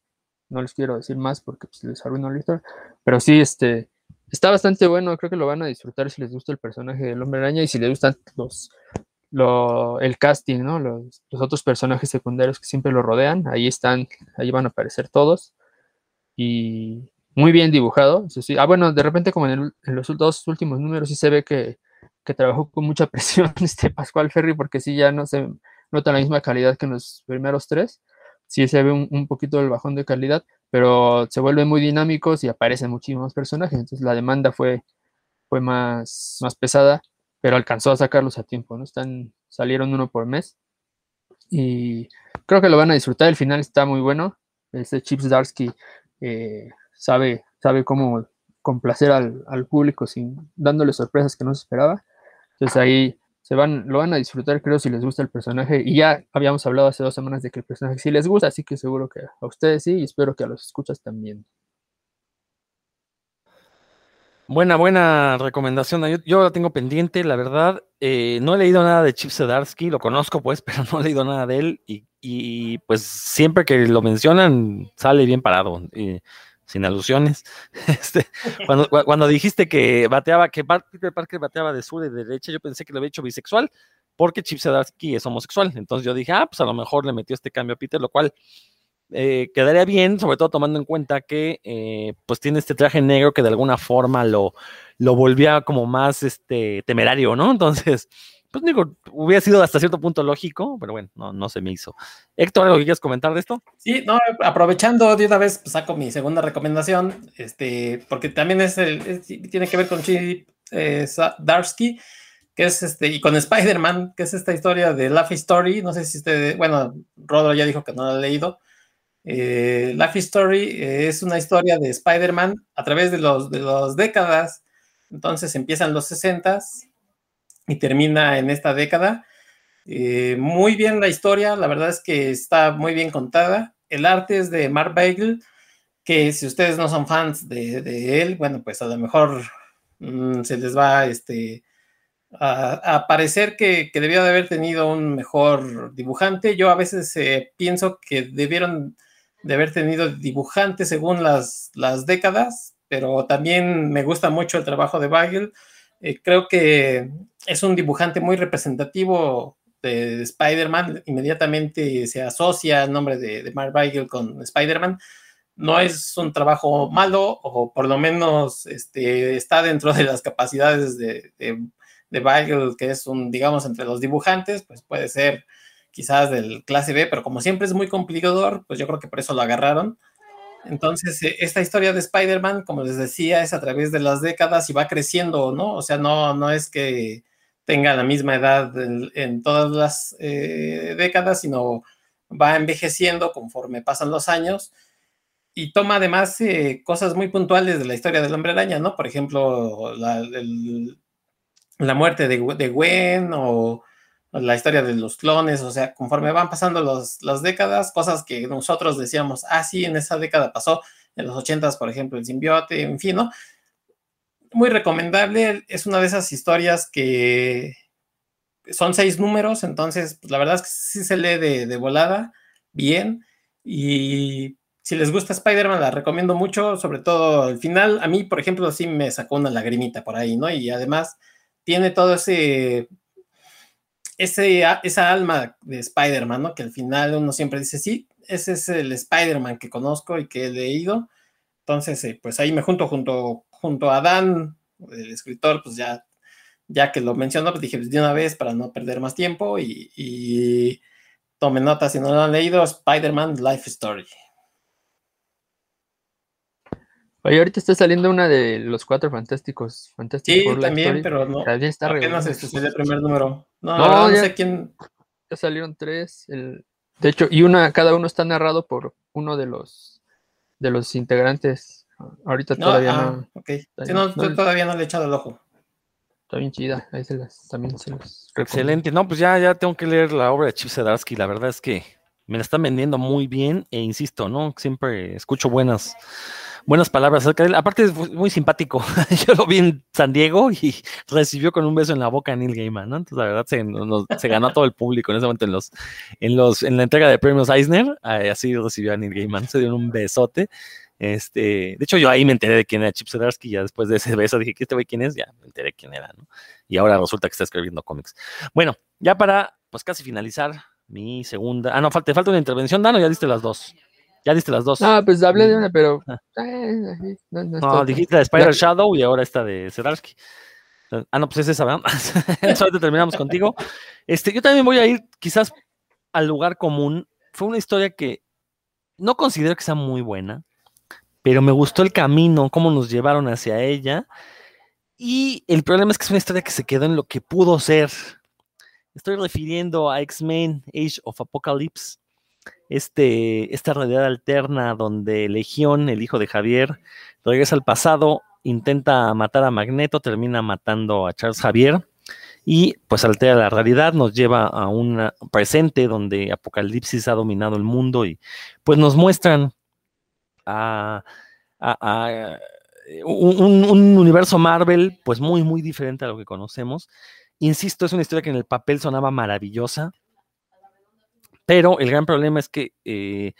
No les quiero decir más porque pues, les arruino la historia, pero sí, este, está bastante bueno, creo que lo van a disfrutar si les gusta el personaje del Hombre Araña y si les gustan los, el casting, ¿no? Los, los, otros personajes secundarios que siempre lo rodean, ahí están, ahí van a aparecer todos. Y, muy bien dibujado. sí. Ah, bueno, de repente como en, los dos últimos números sí se ve que, trabajó con mucha presión este Pascual Ferry porque sí ya no se nota la misma calidad que en los primeros tres. Sí se ve un, poquito el bajón de calidad, pero se vuelven muy dinámicos y aparecen muchísimos personajes. Entonces la demanda fue, fue más, más pesada, pero alcanzó a sacarlos a tiempo, ¿no? Están, salieron uno por mes. Y creo que lo van a disfrutar. El final está muy bueno. Este Chips Darsky eh, sabe, sabe cómo complacer al, público sin dándole sorpresas que no se esperaba. Entonces ahí se van, lo van a disfrutar, creo, si les gusta el personaje. Y ya habíamos hablado hace dos semanas de que el personaje sí les gusta, así que seguro que a ustedes sí, y espero que a los escuchas también. Buena, buena recomendación. Yo, la tengo pendiente, la verdad. Eh, no he leído nada de Chip Zdarsky, lo conozco pues, pero no he leído nada de él. Y, pues siempre que lo mencionan, sale bien parado sin alusiones. Este, cuando, cuando, dijiste que bateaba, que Peter Parker bateaba de sur y de derecha, yo pensé que lo había hecho bisexual, porque Chip Zdarsky es homosexual. Entonces yo dije, ah, pues a lo mejor le metió este cambio a Peter, lo cual eh, quedaría bien, sobre todo tomando en cuenta que eh, pues tiene este traje negro que de alguna forma lo, lo volvía como más este, temerario, ¿no? Entonces, pues digo, hubiera sido hasta cierto punto lógico, pero bueno, no, no se me hizo. Héctor, ¿algo que quieras comentar de esto? Sí, no, aprovechando de una vez, saco mi segunda recomendación, este, porque también es el, tiene que ver con Chip eh, Darsky, que es este, y con Spider-Man, que es esta historia de Laugh Story, no sé si usted, bueno, Rodro ya dijo que no la ha leído. Eh, Laugh Story es una historia de Spider-Man a través de los de las décadas. Entonces empiezan los 60s y termina en esta década. Eh, muy bien la historia, la verdad es que está muy bien contada. El arte es de Mark Bagel, que si ustedes no son fans de, él, bueno, pues a lo mejor mm, se les va este, a, parecer que, que, debió de haber tenido un mejor dibujante. Yo a veces eh, pienso que debieron de haber tenido dibujante según las, las décadas, pero también me gusta mucho el trabajo de Bagel. Eh, creo que es un dibujante muy representativo de, Spider-Man. Inmediatamente se asocia el nombre de, Mark Weigel con Spider-Man. No es un trabajo malo, o por lo menos este, está dentro de las capacidades de, de, Weigel, que es un, digamos, entre los dibujantes, pues puede ser quizás del clase B, pero como siempre es muy complicador, pues yo creo que por eso lo agarraron. Entonces, eh, esta historia de Spider-Man, como les decía, es a través de las décadas y va creciendo, ¿no? O sea, no, no es que tenga la misma edad en, todas las eh, décadas, sino va envejeciendo conforme pasan los años y toma además eh, cosas muy puntuales de la historia del hombre araña, ¿no? Por ejemplo, la, muerte de, Gwen o la historia de los clones, o sea, conforme van pasando los, las décadas, cosas que nosotros decíamos, ah, sí, en esa década pasó, en los ochentas, por ejemplo, el simbiote, en fin, ¿no? Muy recomendable, es una de esas historias que son seis números, entonces, pues, la verdad es que sí se lee de, de volada, bien, y si les gusta Spider-Man, la recomiendo mucho, sobre todo el final. A mí, por ejemplo, sí me sacó una lagrimita por ahí, ¿no? Y además tiene todo ese, ese esa alma de Spider-Man, ¿no? Que al final uno siempre dice, sí, ese es el Spider-Man que conozco y que he leído. Entonces, eh, pues ahí me junto junto, junto a Dan, el escritor, pues ya, ya que lo mencionó, pues dije, pues de una vez para no perder más tiempo y, y tomen nota si no lo han leído, Spider-Man Life Story. Oye, ahorita está saliendo una de los cuatro fantásticos. sí, también, pero no. También está apenas este es el primer número. No, no, ya, sé quién. Ya salieron tres. El, de hecho, y una, cada uno está narrado por uno de los de los integrantes. Ahorita todavía ah, no. Ok. no, todavía no le he echado el ojo. Está bien chida. Ahí se las, también se las Excelente. No, pues ya, ya tengo que leer la obra de Chip Zdarsky. La verdad es que me la están vendiendo muy bien. E insisto, ¿no? Siempre escucho buenas buenas palabras acerca de él. Aparte es muy simpático. Yo lo vi en San Diego y recibió con un beso en la boca a Neil Gaiman, ¿no? Entonces la verdad se, se ganó todo el público en ese momento en los, en los, en la entrega de premios Eisner, así recibió a Neil Gaiman, se dieron un besote. Este, de hecho, yo ahí me enteré de quién era Chip Zdarsky, ya después de ese beso dije, ¿qué este güey quién es? Ya me enteré quién era, ¿no? Y ahora resulta que está escribiendo cómics. Bueno, ya para, pues casi finalizar mi segunda. Ah, no, falta, falta una intervención, Dano, ya diste las dos. Ya diste las dos. Ah, pues hablé de una, pero. Ah, eh, no, dijiste la de Spider Shadow y ahora esta de Zdarsky. Ah, no, pues es esa, ¿verdad? Entonces terminamos contigo. Este, yo también voy a ir quizás al lugar común. Fue una historia que no considero que sea muy buena, pero me gustó el camino, cómo nos llevaron hacia ella. Y el problema es que es una historia que se quedó en lo que pudo ser. Estoy refiriendo a X-Men Age of Apocalypse este, esta realidad alterna donde Legión, el hijo de Javier, regresa al pasado, intenta matar a Magneto, termina matando a Charles Javier y pues altera la realidad, nos lleva a un presente donde Apocalipsis ha dominado el mundo y pues nos muestran a, un, un, universo Marvel pues muy muy diferente a lo que conocemos. Insisto, es una historia que en el papel sonaba maravillosa, pero el gran problema es que eh,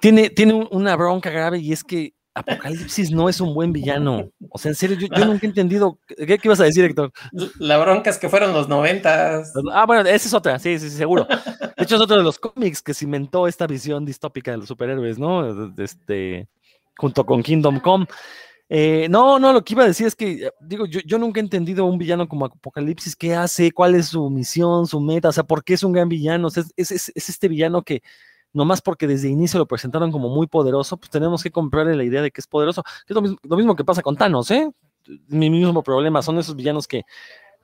tiene, tiene una bronca grave y es que Apocalipsis no es un buen villano. O sea, en serio, yo, nunca he entendido. ¿Qué, ibas a decir, Héctor? La bronca es que fueron los noventas. Ah, bueno, esa es otra, sí, sí, seguro. De hecho, es otro de los cómics que cimentó esta visión distópica de los superhéroes, ¿no? Este, junto con Kingdom Come. Eh, no, no, lo que iba a decir es que, eh, digo, yo, nunca he entendido a un villano como Apocalipsis, qué hace, cuál es su misión, su meta, o sea, por qué es un gran villano, es, este villano que nomás porque desde inicio lo presentaron como muy poderoso, pues tenemos que comprarle la idea de que es poderoso, es lo mismo, que pasa con Thanos, ¿eh? Mi mismo problema, son esos villanos que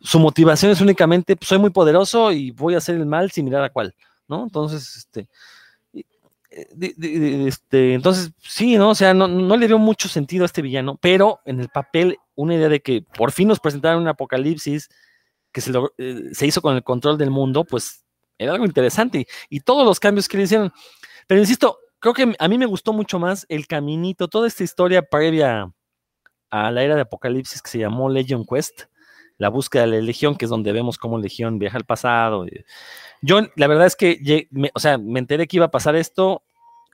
su motivación es únicamente, pues soy muy poderoso y voy a hacer el mal sin mirar a cuál, ¿no? Entonces, este, este, entonces, sí, ¿no? O sea, no, le dio mucho sentido a este villano, pero en el papel, una idea de que por fin nos presentaron un apocalipsis que se, eh, se hizo con el control del mundo, pues era algo interesante. Y, todos los cambios que le hicieron. Pero insisto, creo que a mí me gustó mucho más el caminito, toda esta historia previa a la era de Apocalipsis que se llamó Legion Quest, la búsqueda de la Legión, que es donde vemos cómo Legión viaja al pasado. Yo, la verdad es que, o sea, me enteré que iba a pasar esto,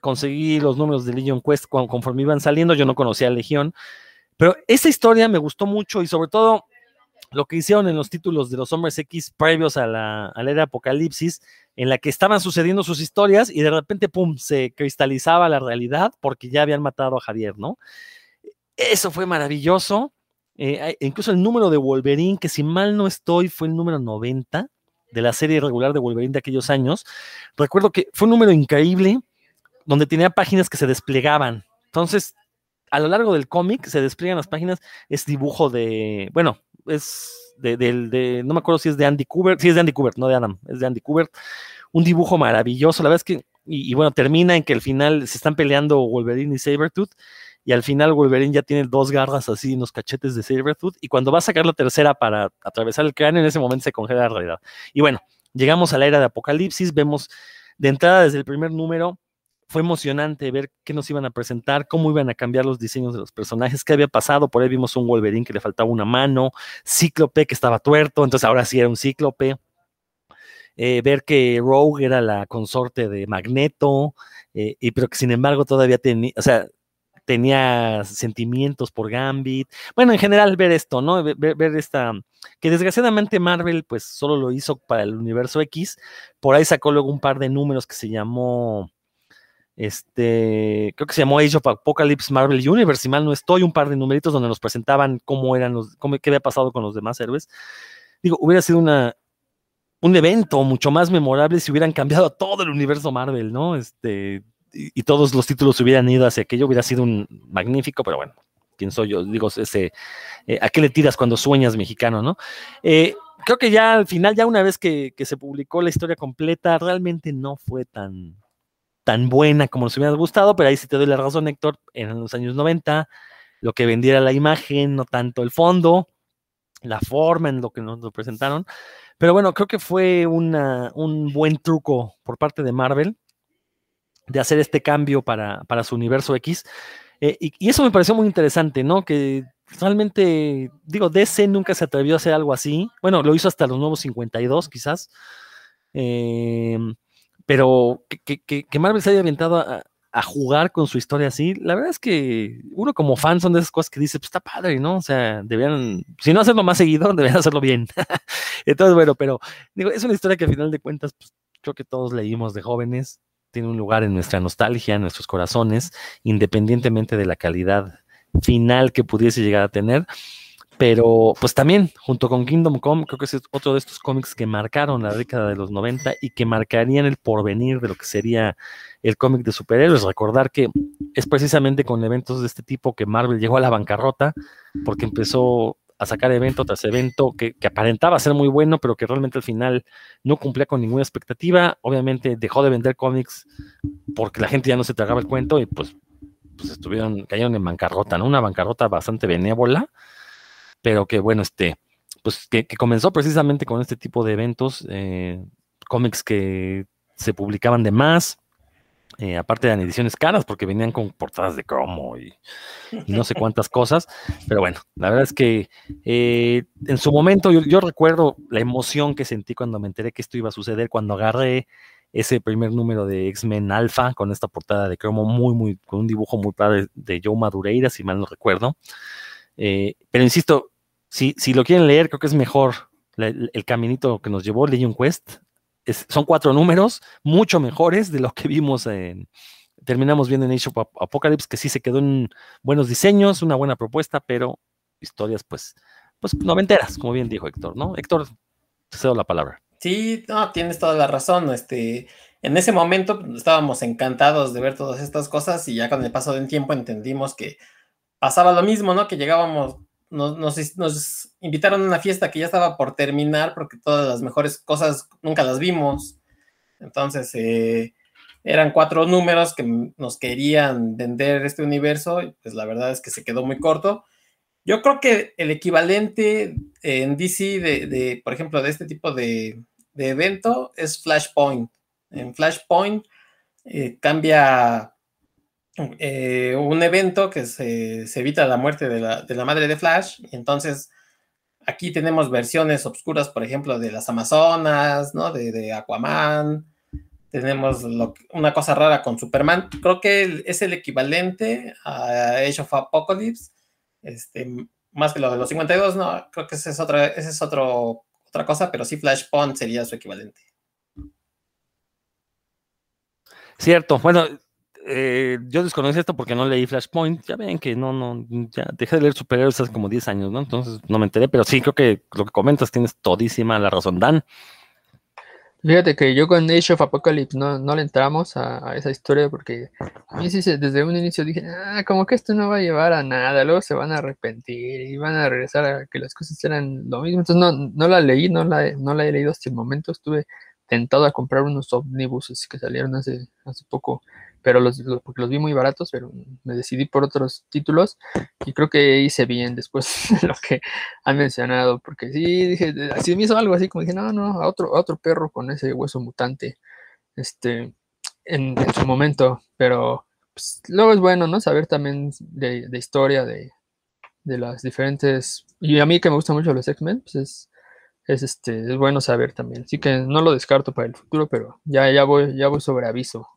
conseguí los números de Legion Quest conforme iban saliendo, yo no conocía a Legión, pero esa historia me gustó mucho y sobre todo lo que hicieron en los títulos de los Hombres X previos a la, a la era Apocalipsis, en la que estaban sucediendo sus historias y de repente, ¡pum!, se cristalizaba la realidad porque ya habían matado a Javier, ¿no? Eso fue maravilloso. Eh, incluso el número de Wolverine, que si mal no estoy, fue el número 90 de la serie regular de Wolverine de aquellos años. Recuerdo que fue un número increíble donde tenía páginas que se desplegaban. Entonces, a lo largo del cómic se despliegan las páginas, es dibujo de, bueno, es de, no me acuerdo si es de Andy Kubert, sí es de Andy Kubert, no de Adam, es de Andy Kubert, un dibujo maravilloso, la verdad es que, y, bueno, termina en que al final se están peleando Wolverine y Sabretooth, y al final Wolverine ya tiene dos garras así en los cachetes de Sabretooth y cuando va a sacar la tercera para atravesar el cráneo, en ese momento se congela la realidad. Y bueno, llegamos a la era de Apocalipsis, vemos de entrada desde el primer número, fue emocionante ver qué nos iban a presentar, cómo iban a cambiar los diseños de los personajes, qué había pasado, por ahí vimos un Wolverine que le faltaba una mano, Cíclope que estaba tuerto, entonces ahora sí era un Cíclope. Eh, ver que Rogue era la consorte de Magneto, eh, y pero que sin embargo todavía tenía, o sea, tenía sentimientos por Gambit. Bueno, en general ver esto, ¿no? Ver, esta, que desgraciadamente Marvel pues solo lo hizo para el universo X, por ahí sacó luego un par de números que se llamó, este, creo que se llamó Age of Apocalypse Marvel Universe, si mal no estoy, un par de numeritos donde nos presentaban cómo eran los, cómo, qué había pasado con los demás héroes. Digo, hubiera sido una, un evento mucho más memorable si hubieran cambiado todo el universo Marvel, ¿no? Este, y, todos los títulos hubieran ido hacia aquello, hubiera sido un magnífico, pero bueno, quién soy yo, digo, ese, eh, ¿a qué le tiras cuando sueñas mexicano, no? Eh, creo que ya al final, ya una vez que, que, se publicó la historia completa, realmente no fue tan, tan buena como nos hubiera gustado, pero ahí sí te doy la razón, Héctor, en los años 90, lo que vendiera la imagen, no tanto el fondo, la forma en lo que nos lo presentaron, pero bueno, creo que fue una, un buen truco por parte de Marvel de hacer este cambio para, para su universo X. Eh, y, y, eso me pareció muy interesante, ¿no? Que realmente, digo, DC nunca se atrevió a hacer algo así. Bueno, lo hizo hasta los nuevos 52, quizás. Eh, pero que, que, que, Marvel se haya aventado a, a, jugar con su historia así, la verdad es que uno como fan son de esas cosas que dice, pues está padre, ¿no? O sea, debían, si no hacerlo más seguido, deberían hacerlo bien. Entonces, bueno, pero digo, es una historia que al final de cuentas, pues, creo que todos leímos de jóvenes, tiene un lugar en nuestra nostalgia, en nuestros corazones, independientemente de la calidad final que pudiese llegar a tener. Pero pues también, junto con Kingdom Come, creo que es otro de estos cómics que marcaron la década de los 90 y que marcarían el porvenir de lo que sería el cómic de superhéroes. Recordar que es precisamente con eventos de este tipo que Marvel llegó a la bancarrota, porque empezó a sacar evento tras evento que, aparentaba ser muy bueno, pero que realmente al final no cumplía con ninguna expectativa. Obviamente dejó de vender cómics porque la gente ya no se tragaba el cuento y pues, pues estuvieron, cayeron en bancarrota, ¿no? Una bancarrota bastante benévola, pero que bueno, este, pues que, que comenzó precisamente con este tipo de eventos, eh, cómics que se publicaban de más, eh, aparte eran ediciones caras porque venían con portadas de cromo y, y, no sé cuántas cosas, pero bueno, la verdad es que eh, en su momento yo, yo, recuerdo la emoción que sentí cuando me enteré que esto iba a suceder, cuando agarré ese primer número de X-Men Alpha con esta portada de cromo muy, muy, con un dibujo muy padre de Joe Madureira, si mal no recuerdo. Eh, pero insisto, si, si lo quieren leer, creo que es mejor la, el caminito que nos llevó Legion Quest, es, son cuatro números mucho mejores de lo que vimos en, terminamos viendo en Age of Apocalypse, que sí se quedó en buenos diseños, una buena propuesta, pero historias pues, pues noventeras, como bien dijo Héctor, ¿no? Héctor, te cedo la palabra. Sí, no, tienes toda la razón. Este, en ese momento pues, estábamos encantados de ver todas estas cosas y ya con el paso del tiempo entendimos que pasaba lo mismo, ¿no? Que llegábamos nos, invitaron a una fiesta que ya estaba por terminar porque todas las mejores cosas nunca las vimos. Entonces, eh, eran cuatro números que nos querían vender este universo y pues la verdad es que se quedó muy corto. Yo creo que el equivalente en DC de, por ejemplo, de este tipo de, de, evento es Flashpoint. En Flashpoint eh, cambia eh, un evento que se, se, evita la muerte de la, de la madre de Flash. Y entonces aquí tenemos versiones obscuras, por ejemplo, de las Amazonas, ¿no? De, de Aquaman. Tenemos lo, una cosa rara con Superman. Creo que es el equivalente a Age of Apocalypse. Este, más que lo de los 52, no, creo que ese es otra, ese es otro, otra cosa, pero sí Flashpoint sería su equivalente. Cierto, bueno, eh, yo desconocí esto porque no leí Flashpoint. Ya ven que no, no, ya dejé de leer superhéroes hace como 10 años, ¿no? Entonces no me enteré, pero sí, creo que lo que comentas tienes todísima la razón, Dan. Fíjate que yo con Age of Apocalypse no, no le entramos a, esa historia porque a mí sí desde un inicio dije, ah, como que esto no va a llevar a nada, luego se van a arrepentir y van a regresar a que las cosas eran lo mismo. Entonces no, no la leí, no la, no la he leído hasta el momento, estuve tentado a comprar unos ómnibuses que salieron hace, hace poco, pero los, porque los vi muy baratos, pero me decidí por otros títulos y creo que hice bien después de lo que han mencionado, porque sí, dije, así me hizo algo así, como dije, no, no, a otro, a otro perro con ese hueso mutante, este, en, su momento, pero pues, luego es bueno, ¿no? Saber también de, de historia, de, de las diferentes, y a mí que me gustan mucho los X-Men, pues es, es, este, es bueno saber también, así que no lo descarto para el futuro, pero ya, ya voy, ya voy sobre aviso.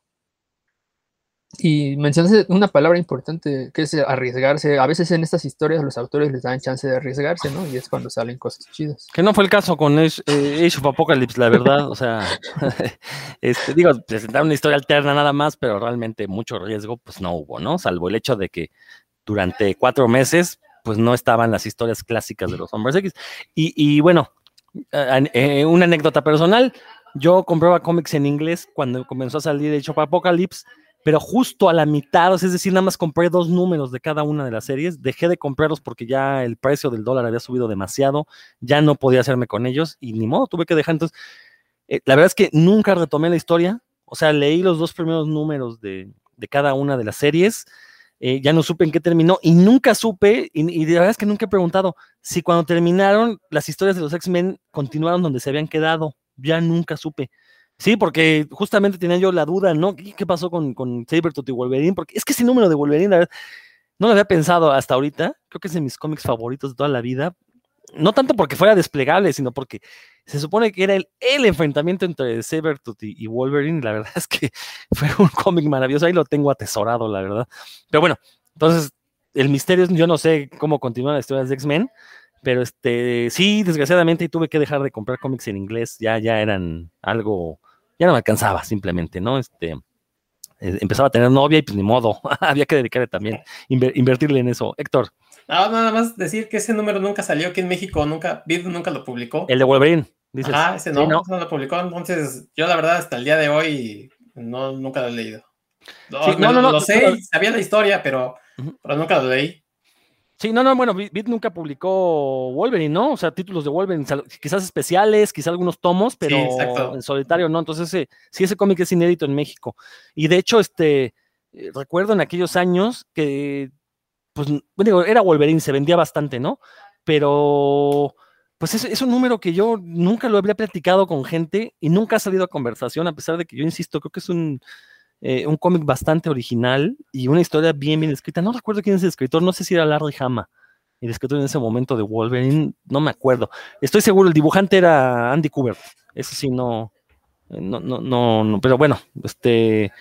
Y mencionaste una palabra importante que es arriesgarse. A veces en estas historias los autores les dan chance de arriesgarse, ¿no? Y es cuando salen cosas chidas. Que no fue el caso con Age, eh, Age of Apocalypse, la verdad. O sea, este, digo, presentar una historia alterna nada más, pero realmente mucho riesgo, pues no hubo, ¿no? Salvo el hecho de que durante cuatro meses, pues no estaban las historias clásicas de los hombres X. Y, y bueno, eh, eh, una anécdota personal. Yo compraba cómics en inglés cuando comenzó a salir Age of Apocalypse pero justo a la mitad, o sea, es decir, nada más compré dos números de cada una de las series, dejé de comprarlos porque ya el precio del dólar había subido demasiado, ya no podía hacerme con ellos y ni modo, tuve que dejar. Entonces, eh, la verdad es que nunca retomé la historia, o sea, leí los dos primeros números de, cada una de las series, eh, ya no supe en qué terminó y nunca supe, y, y, la verdad es que nunca he preguntado si cuando terminaron las historias de los X-Men continuaron donde se habían quedado, ya nunca supe. Sí, porque justamente tenía yo la duda, ¿no? ¿Qué, pasó con, con Sabertooth y Wolverine? Porque es que ese número de Wolverine, la verdad, no lo había pensado hasta ahorita. Creo que es de mis cómics favoritos de toda la vida. No tanto porque fuera desplegable, sino porque se supone que era el, el enfrentamiento entre Sabertooth y, y, Wolverine. La verdad es que fue un cómic maravilloso. Ahí lo tengo atesorado, la verdad. Pero bueno, entonces, el misterio es, yo no sé cómo continúan las historias de X-Men. Pero este, sí, desgraciadamente tuve que dejar de comprar cómics en inglés. Ya, ya eran algo ya no me alcanzaba simplemente, ¿no? Este, eh, empezaba a tener novia y pues ni modo, había que dedicarle también, inver, invertirle en eso. Héctor. No, nada más decir que ese número nunca salió aquí en México, nunca, Vid nunca lo publicó. El de Wolverine, dices. Ah, ese no, sí, no, ese no lo publicó, entonces yo la verdad hasta el día de hoy no, nunca lo he leído. No, sí, no, no, no, lo sé, sabía la historia, pero, uh -huh. pero nunca lo leí. Sí, no, no, bueno, Beat nunca publicó Wolverine, ¿no? O sea, títulos de Wolverine, quizás especiales, quizás algunos tomos, pero sí, en solitario, ¿no? Entonces, ese, sí, ese cómic es inédito en México. Y de hecho, este, eh, recuerdo en aquellos años que, pues, bueno, era Wolverine, se vendía bastante, ¿no? Pero, pues, es, es un número que yo nunca lo habría platicado con gente y nunca ha salido a conversación, a pesar de que yo insisto, creo que es un eh, un cómic bastante original y una historia bien, bien escrita. No recuerdo quién es el escritor, no sé si era Larry Hama, el escritor en ese momento de Wolverine, no me acuerdo. Estoy seguro, el dibujante era Andy Kubert, eso sí, no, no, no, no, no pero bueno, este,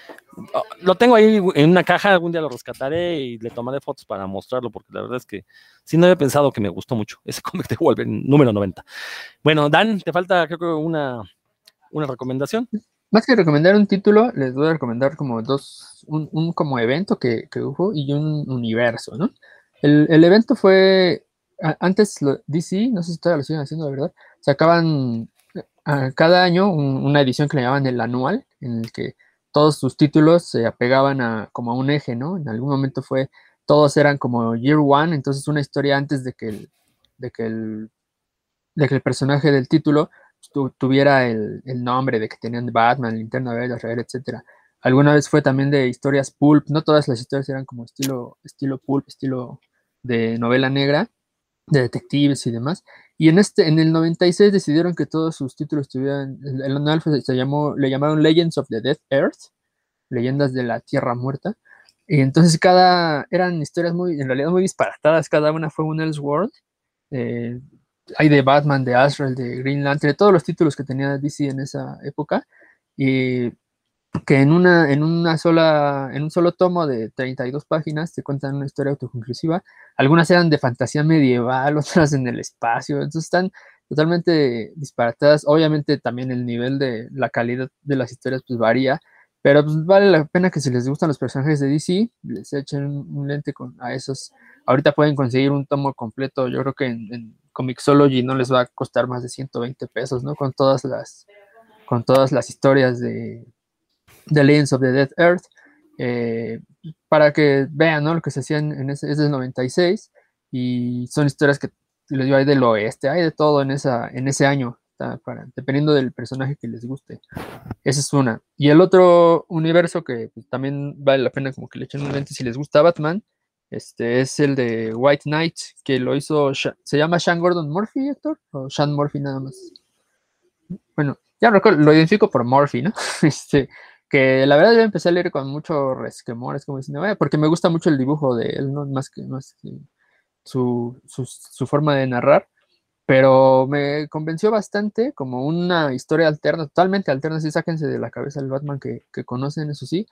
lo tengo ahí en una caja, algún día lo rescataré y le tomaré fotos para mostrarlo, porque la verdad es que sí no había pensado que me gustó mucho ese cómic de Wolverine, número 90. Bueno, Dan, te falta creo que una, una recomendación. Más que recomendar un título, les voy a recomendar como dos, un, un como evento que, que, hubo y un universo, ¿no? El, el evento fue, antes DC, no sé si todavía lo siguen haciendo, de verdad, sacaban a, cada año un, una edición que le llamaban el anual, en el que todos sus títulos se apegaban a como a un eje, ¿no? En algún momento fue, todos eran como Year One, entonces una historia antes de que el, de que el, de que el personaje del título tu, tuviera el, el, nombre de que tenían Batman, Linterna Verde, Raer, etc. Alguna vez fue también de historias pulp, no todas las historias eran como estilo, estilo pulp, estilo de novela negra, de detectives y demás. Y en este, en el 96 decidieron que todos sus títulos tuvieran, el, el anual se llamó, le llamaron Legends of the Death Earth, leyendas de la Tierra Muerta. Y entonces cada, eran historias muy, en realidad muy disparatadas, cada una fue un Elseworld. Eh, hay de Batman, de Astral, de Green Lantern, de todos los títulos que tenía DC en esa época, y que en una, en una sola, en un solo tomo de 32 páginas te cuentan una historia autoconclusiva. Algunas eran de fantasía medieval, otras en el espacio, entonces están totalmente disparatadas. Obviamente también el nivel de la calidad de las historias pues varía, pero pues vale la pena que si les gustan los personajes de DC, les echen un lente con, a esos. Ahorita pueden conseguir un tomo completo, yo creo que en, en Comixology no les va a costar más de 120 pesos, ¿no? Con todas las, con todas las historias de, de Legends of the Dead Earth, eh, para que vean, ¿no? Lo que se hacían en ese, es del 96 y son historias que les digo, hay del oeste, hay de todo en, esa, en ese año. para, dependiendo del personaje que les guste. Esa es una. Y el otro universo que pues, también vale la pena como que le echen un lente si les gusta Batman, este es el de White Knight, que lo hizo, se llama Sean Gordon Murphy, Héctor, o Sean Murphy nada más. Bueno, ya recuerdo, lo identifico por Murphy, ¿no? Este, que la verdad yo empecé a leer con mucho resquemor, es como diciendo, porque me gusta mucho el dibujo de él, ¿no? Más que, más que su, su, forma de narrar, pero me convenció bastante como una historia alterna, totalmente alterna, sí, sáquense de la cabeza el Batman que, que conocen, eso sí,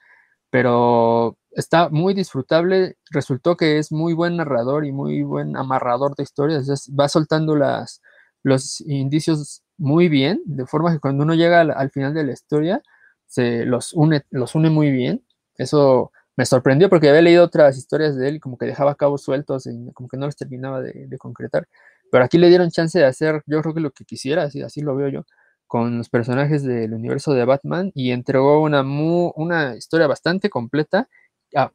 pero está muy disfrutable, resultó que es muy buen narrador y muy buen amarrador de historias, va soltando las, los indicios muy bien, de forma que cuando uno llega al, final de la historia, se los une, los une muy bien. Eso me sorprendió porque había leído otras historias de él como que dejaba cabos sueltos y como que no los terminaba de, concretar. Pero aquí le dieron chance de hacer, yo creo que lo que quisiera, así, así lo veo yo, con los personajes del universo de Batman y entregó una, una historia bastante completa,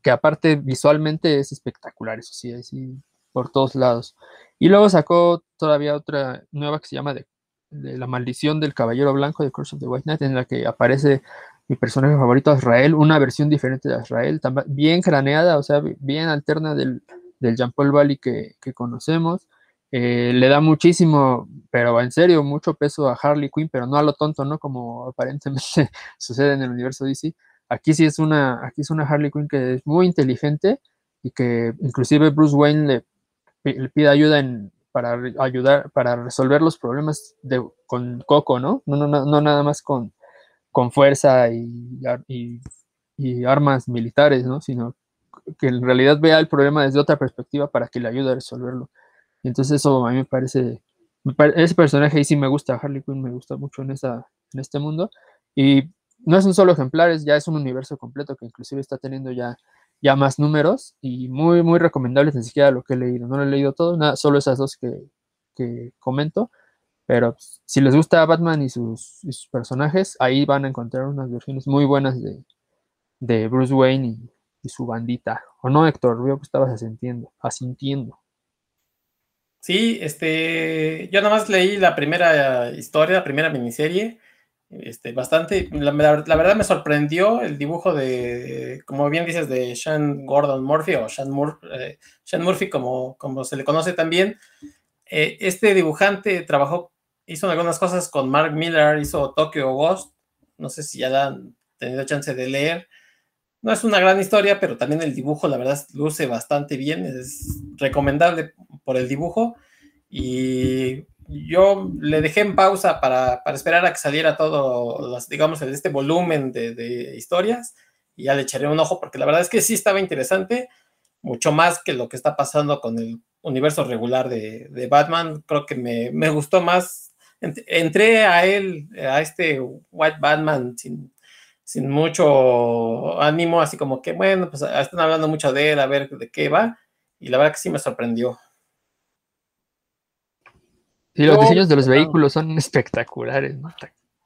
que aparte visualmente es espectacular, eso sí, por todos lados. Y luego sacó todavía otra nueva que se llama de, La maldición del caballero blanco de Curse of the White Knight, en la que aparece mi personaje favorito, Israel, una versión diferente de Israel, bien craneada, o sea, bien alterna del, del Jean Paul Valley que, conocemos. Eh, le da muchísimo, pero en serio, mucho peso a Harley Quinn, pero no a lo tonto, ¿no? Como aparentemente sucede en el universo DC. Aquí sí es una, aquí es una Harley Quinn que es muy inteligente y que inclusive Bruce Wayne le, pide ayuda en, para ayudar, para resolver los problemas de, con Coco, ¿no? No, no, no, nada más con, con fuerza y, armas militares, ¿no? Sino que en realidad vea el problema desde otra perspectiva para que le ayude a resolverlo. Y entonces eso a mí me parece, ese personaje ahí sí me gusta, Harley Quinn me gusta mucho en, esa, en este mundo. Y no es un solo ejemplar, es, ya es un universo completo que inclusive está teniendo ya, ya más números y muy, muy recomendables, ni siquiera lo que he leído. No lo he leído todo, nada, solo esas dos que, que comento. Pero si les gusta Batman y sus, personajes, ahí van a encontrar unas versiones muy buenas de, de Bruce Wayne y, su bandita. ¿O no, Héctor? Veo que estabas asintiendo. asintiendo. Sí, este, yo nada más leí la primera historia, la primera miniserie, este, bastante, la, verdad me sorprendió el dibujo de, como bien dices, de Sean Gordon Murphy o Sean, eh, Murphy, como, como se le conoce también. Eh, este dibujante trabajó hizo algunas cosas con Mark Miller, hizo Tokyo Ghost, no sé si ya han tenido chance de leer. No es una gran historia, pero también el dibujo, la verdad, luce bastante bien, es recomendable por el dibujo. Y yo le dejé en pausa para, esperar a que saliera todo, digamos, este volumen de, historias y ya le echaré un ojo porque la verdad es que sí estaba interesante, mucho más que lo que está pasando con el universo regular de, Batman. Creo que me, me, gustó más entré a él, a este White Batman sin, sin mucho ánimo, así como que, bueno, pues ah, están hablando mucho de él, a ver de qué va, y la verdad que sí me sorprendió. Y los diseños de los vehículos son espectaculares, ¿no?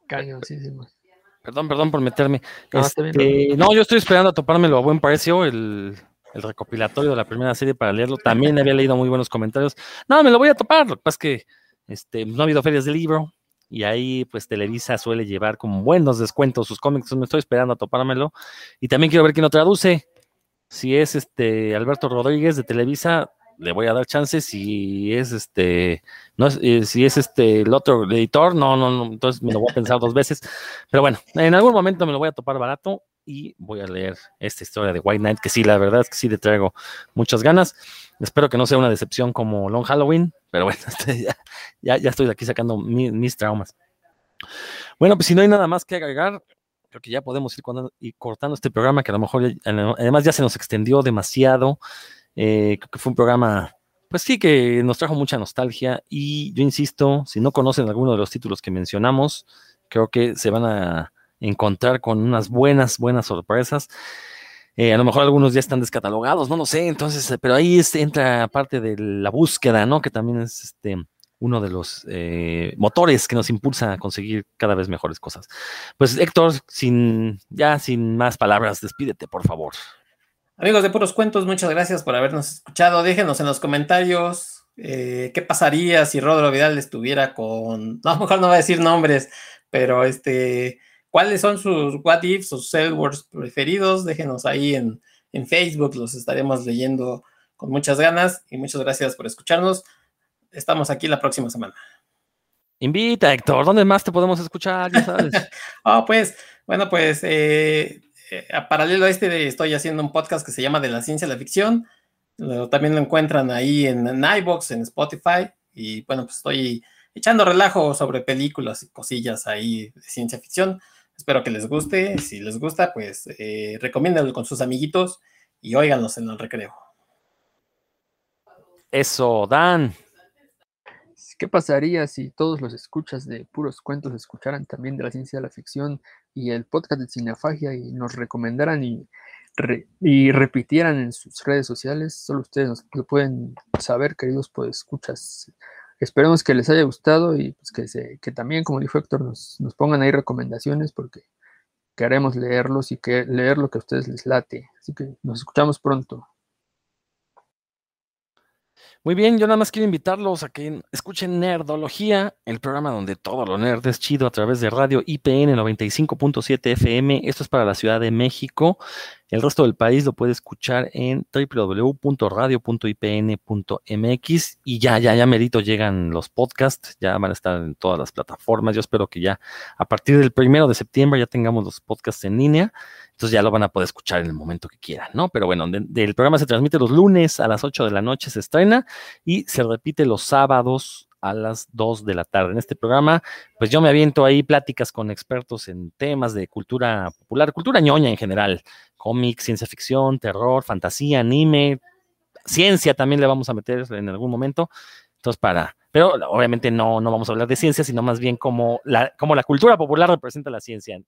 Cañosísimos. Perdón, perdón por meterme. Este, no, yo estoy esperando a topármelo a buen precio, el, el, recopilatorio de la primera serie para leerlo. También había leído muy buenos comentarios. No, me lo voy a topar, lo que pasa es que este, no ha habido ferias de libro y ahí pues Televisa suele llevar como buenos descuentos sus cómics, me estoy esperando a topármelo y también quiero ver quién lo traduce. Si es este Alberto Rodríguez de Televisa, le voy a dar chances. Si es este, no eh, si es este el otro editor, no, no, no, entonces me lo voy a pensar dos veces. Pero bueno, en algún momento me lo voy a topar barato y voy a leer esta historia de White Knight, que sí, la verdad es que sí le traigo muchas ganas. Espero que no sea una decepción como Long Halloween, pero bueno, este, ya, ya, estoy aquí sacando mis traumas. Bueno, pues si no hay nada más que agregar, creo que ya podemos ir, cortando este programa, que a lo mejor además ya se nos extendió demasiado. Eh, creo que fue un programa, pues sí, que nos trajo mucha nostalgia. Y yo insisto, si no conocen alguno de los títulos que mencionamos, creo que se van a encontrar con unas buenas, buenas sorpresas. Eh, a lo mejor algunos ya están descatalogados, no lo sé, entonces, eh, pero ahí entra parte de la búsqueda, ¿no? Que también es este uno de los eh, motores que nos impulsa a conseguir cada vez mejores cosas. Pues Héctor, sin ya sin más palabras, despídete, por favor. Amigos de Puros Cuentos, muchas gracias por habernos escuchado. Déjenos en los comentarios eh, ¿qué pasaría si Rodro Vidal estuviera con, no, mejor no voy a decir nombres, pero este, ¿cuáles son sus what ifs, sus words preferidos? Déjenos ahí en, en Facebook, los estaremos leyendo con muchas ganas y muchas gracias por escucharnos. Estamos aquí la próxima semana. Invita, Héctor, ¿dónde más te podemos escuchar? Ya sabes. oh, pues, bueno, pues, eh, a paralelo a este, estoy haciendo un podcast que se llama De la ciencia a la ficción. también lo encuentran ahí en, en iBox, en Spotify. Y bueno, pues estoy echando relajo sobre películas y cosillas ahí de ciencia ficción. Espero que les guste. Si les gusta, pues eh, con sus amiguitos y óiganlos en el recreo. Eso, Dan. ¿Qué pasaría si todos los escuchas de puros cuentos escucharan también de la ciencia de la ficción y el podcast de Cinefagia y nos recomendaran y, y repitieran en sus redes sociales? Solo ustedes nos lo pueden saber, queridos pues escuchas. Esperemos que les haya gustado y pues que, se, que también, como dijo Héctor, nos, nos pongan ahí recomendaciones porque queremos leerlos y que leer lo que a ustedes les late. Así que nos escuchamos pronto. Muy bien, yo nada más quiero invitarlos a que escuchen Nerdología, el programa donde todo lo nerd es chido a través de radio IPN 95.7 FM. Esto es para la Ciudad de México. El resto del país lo puede escuchar en www.radio.ipn.mx y ya, ya, ya merito llegan los podcasts, ya van a estar en todas las plataformas. Yo espero que ya a partir del primero de septiembre ya tengamos los podcasts en línea. Entonces ya lo van a poder escuchar en el momento que quieran, ¿no? Pero bueno, el programa se transmite los lunes a las 8 de la noche, se estrena y se repite los sábados a las 2 de la tarde. En este programa, pues yo me aviento ahí pláticas con expertos en temas de cultura popular, cultura ñoña en general, cómics, ciencia ficción, terror, fantasía, anime, ciencia también le vamos a meter en algún momento. Entonces, para, pero obviamente no, no vamos a hablar de ciencia, sino más bien como la, como la cultura popular representa la ciencia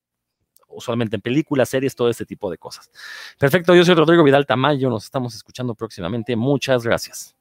usualmente en películas, series, todo este tipo de cosas. Perfecto, yo soy Rodrigo Vidal Tamayo, nos estamos escuchando próximamente. Muchas gracias.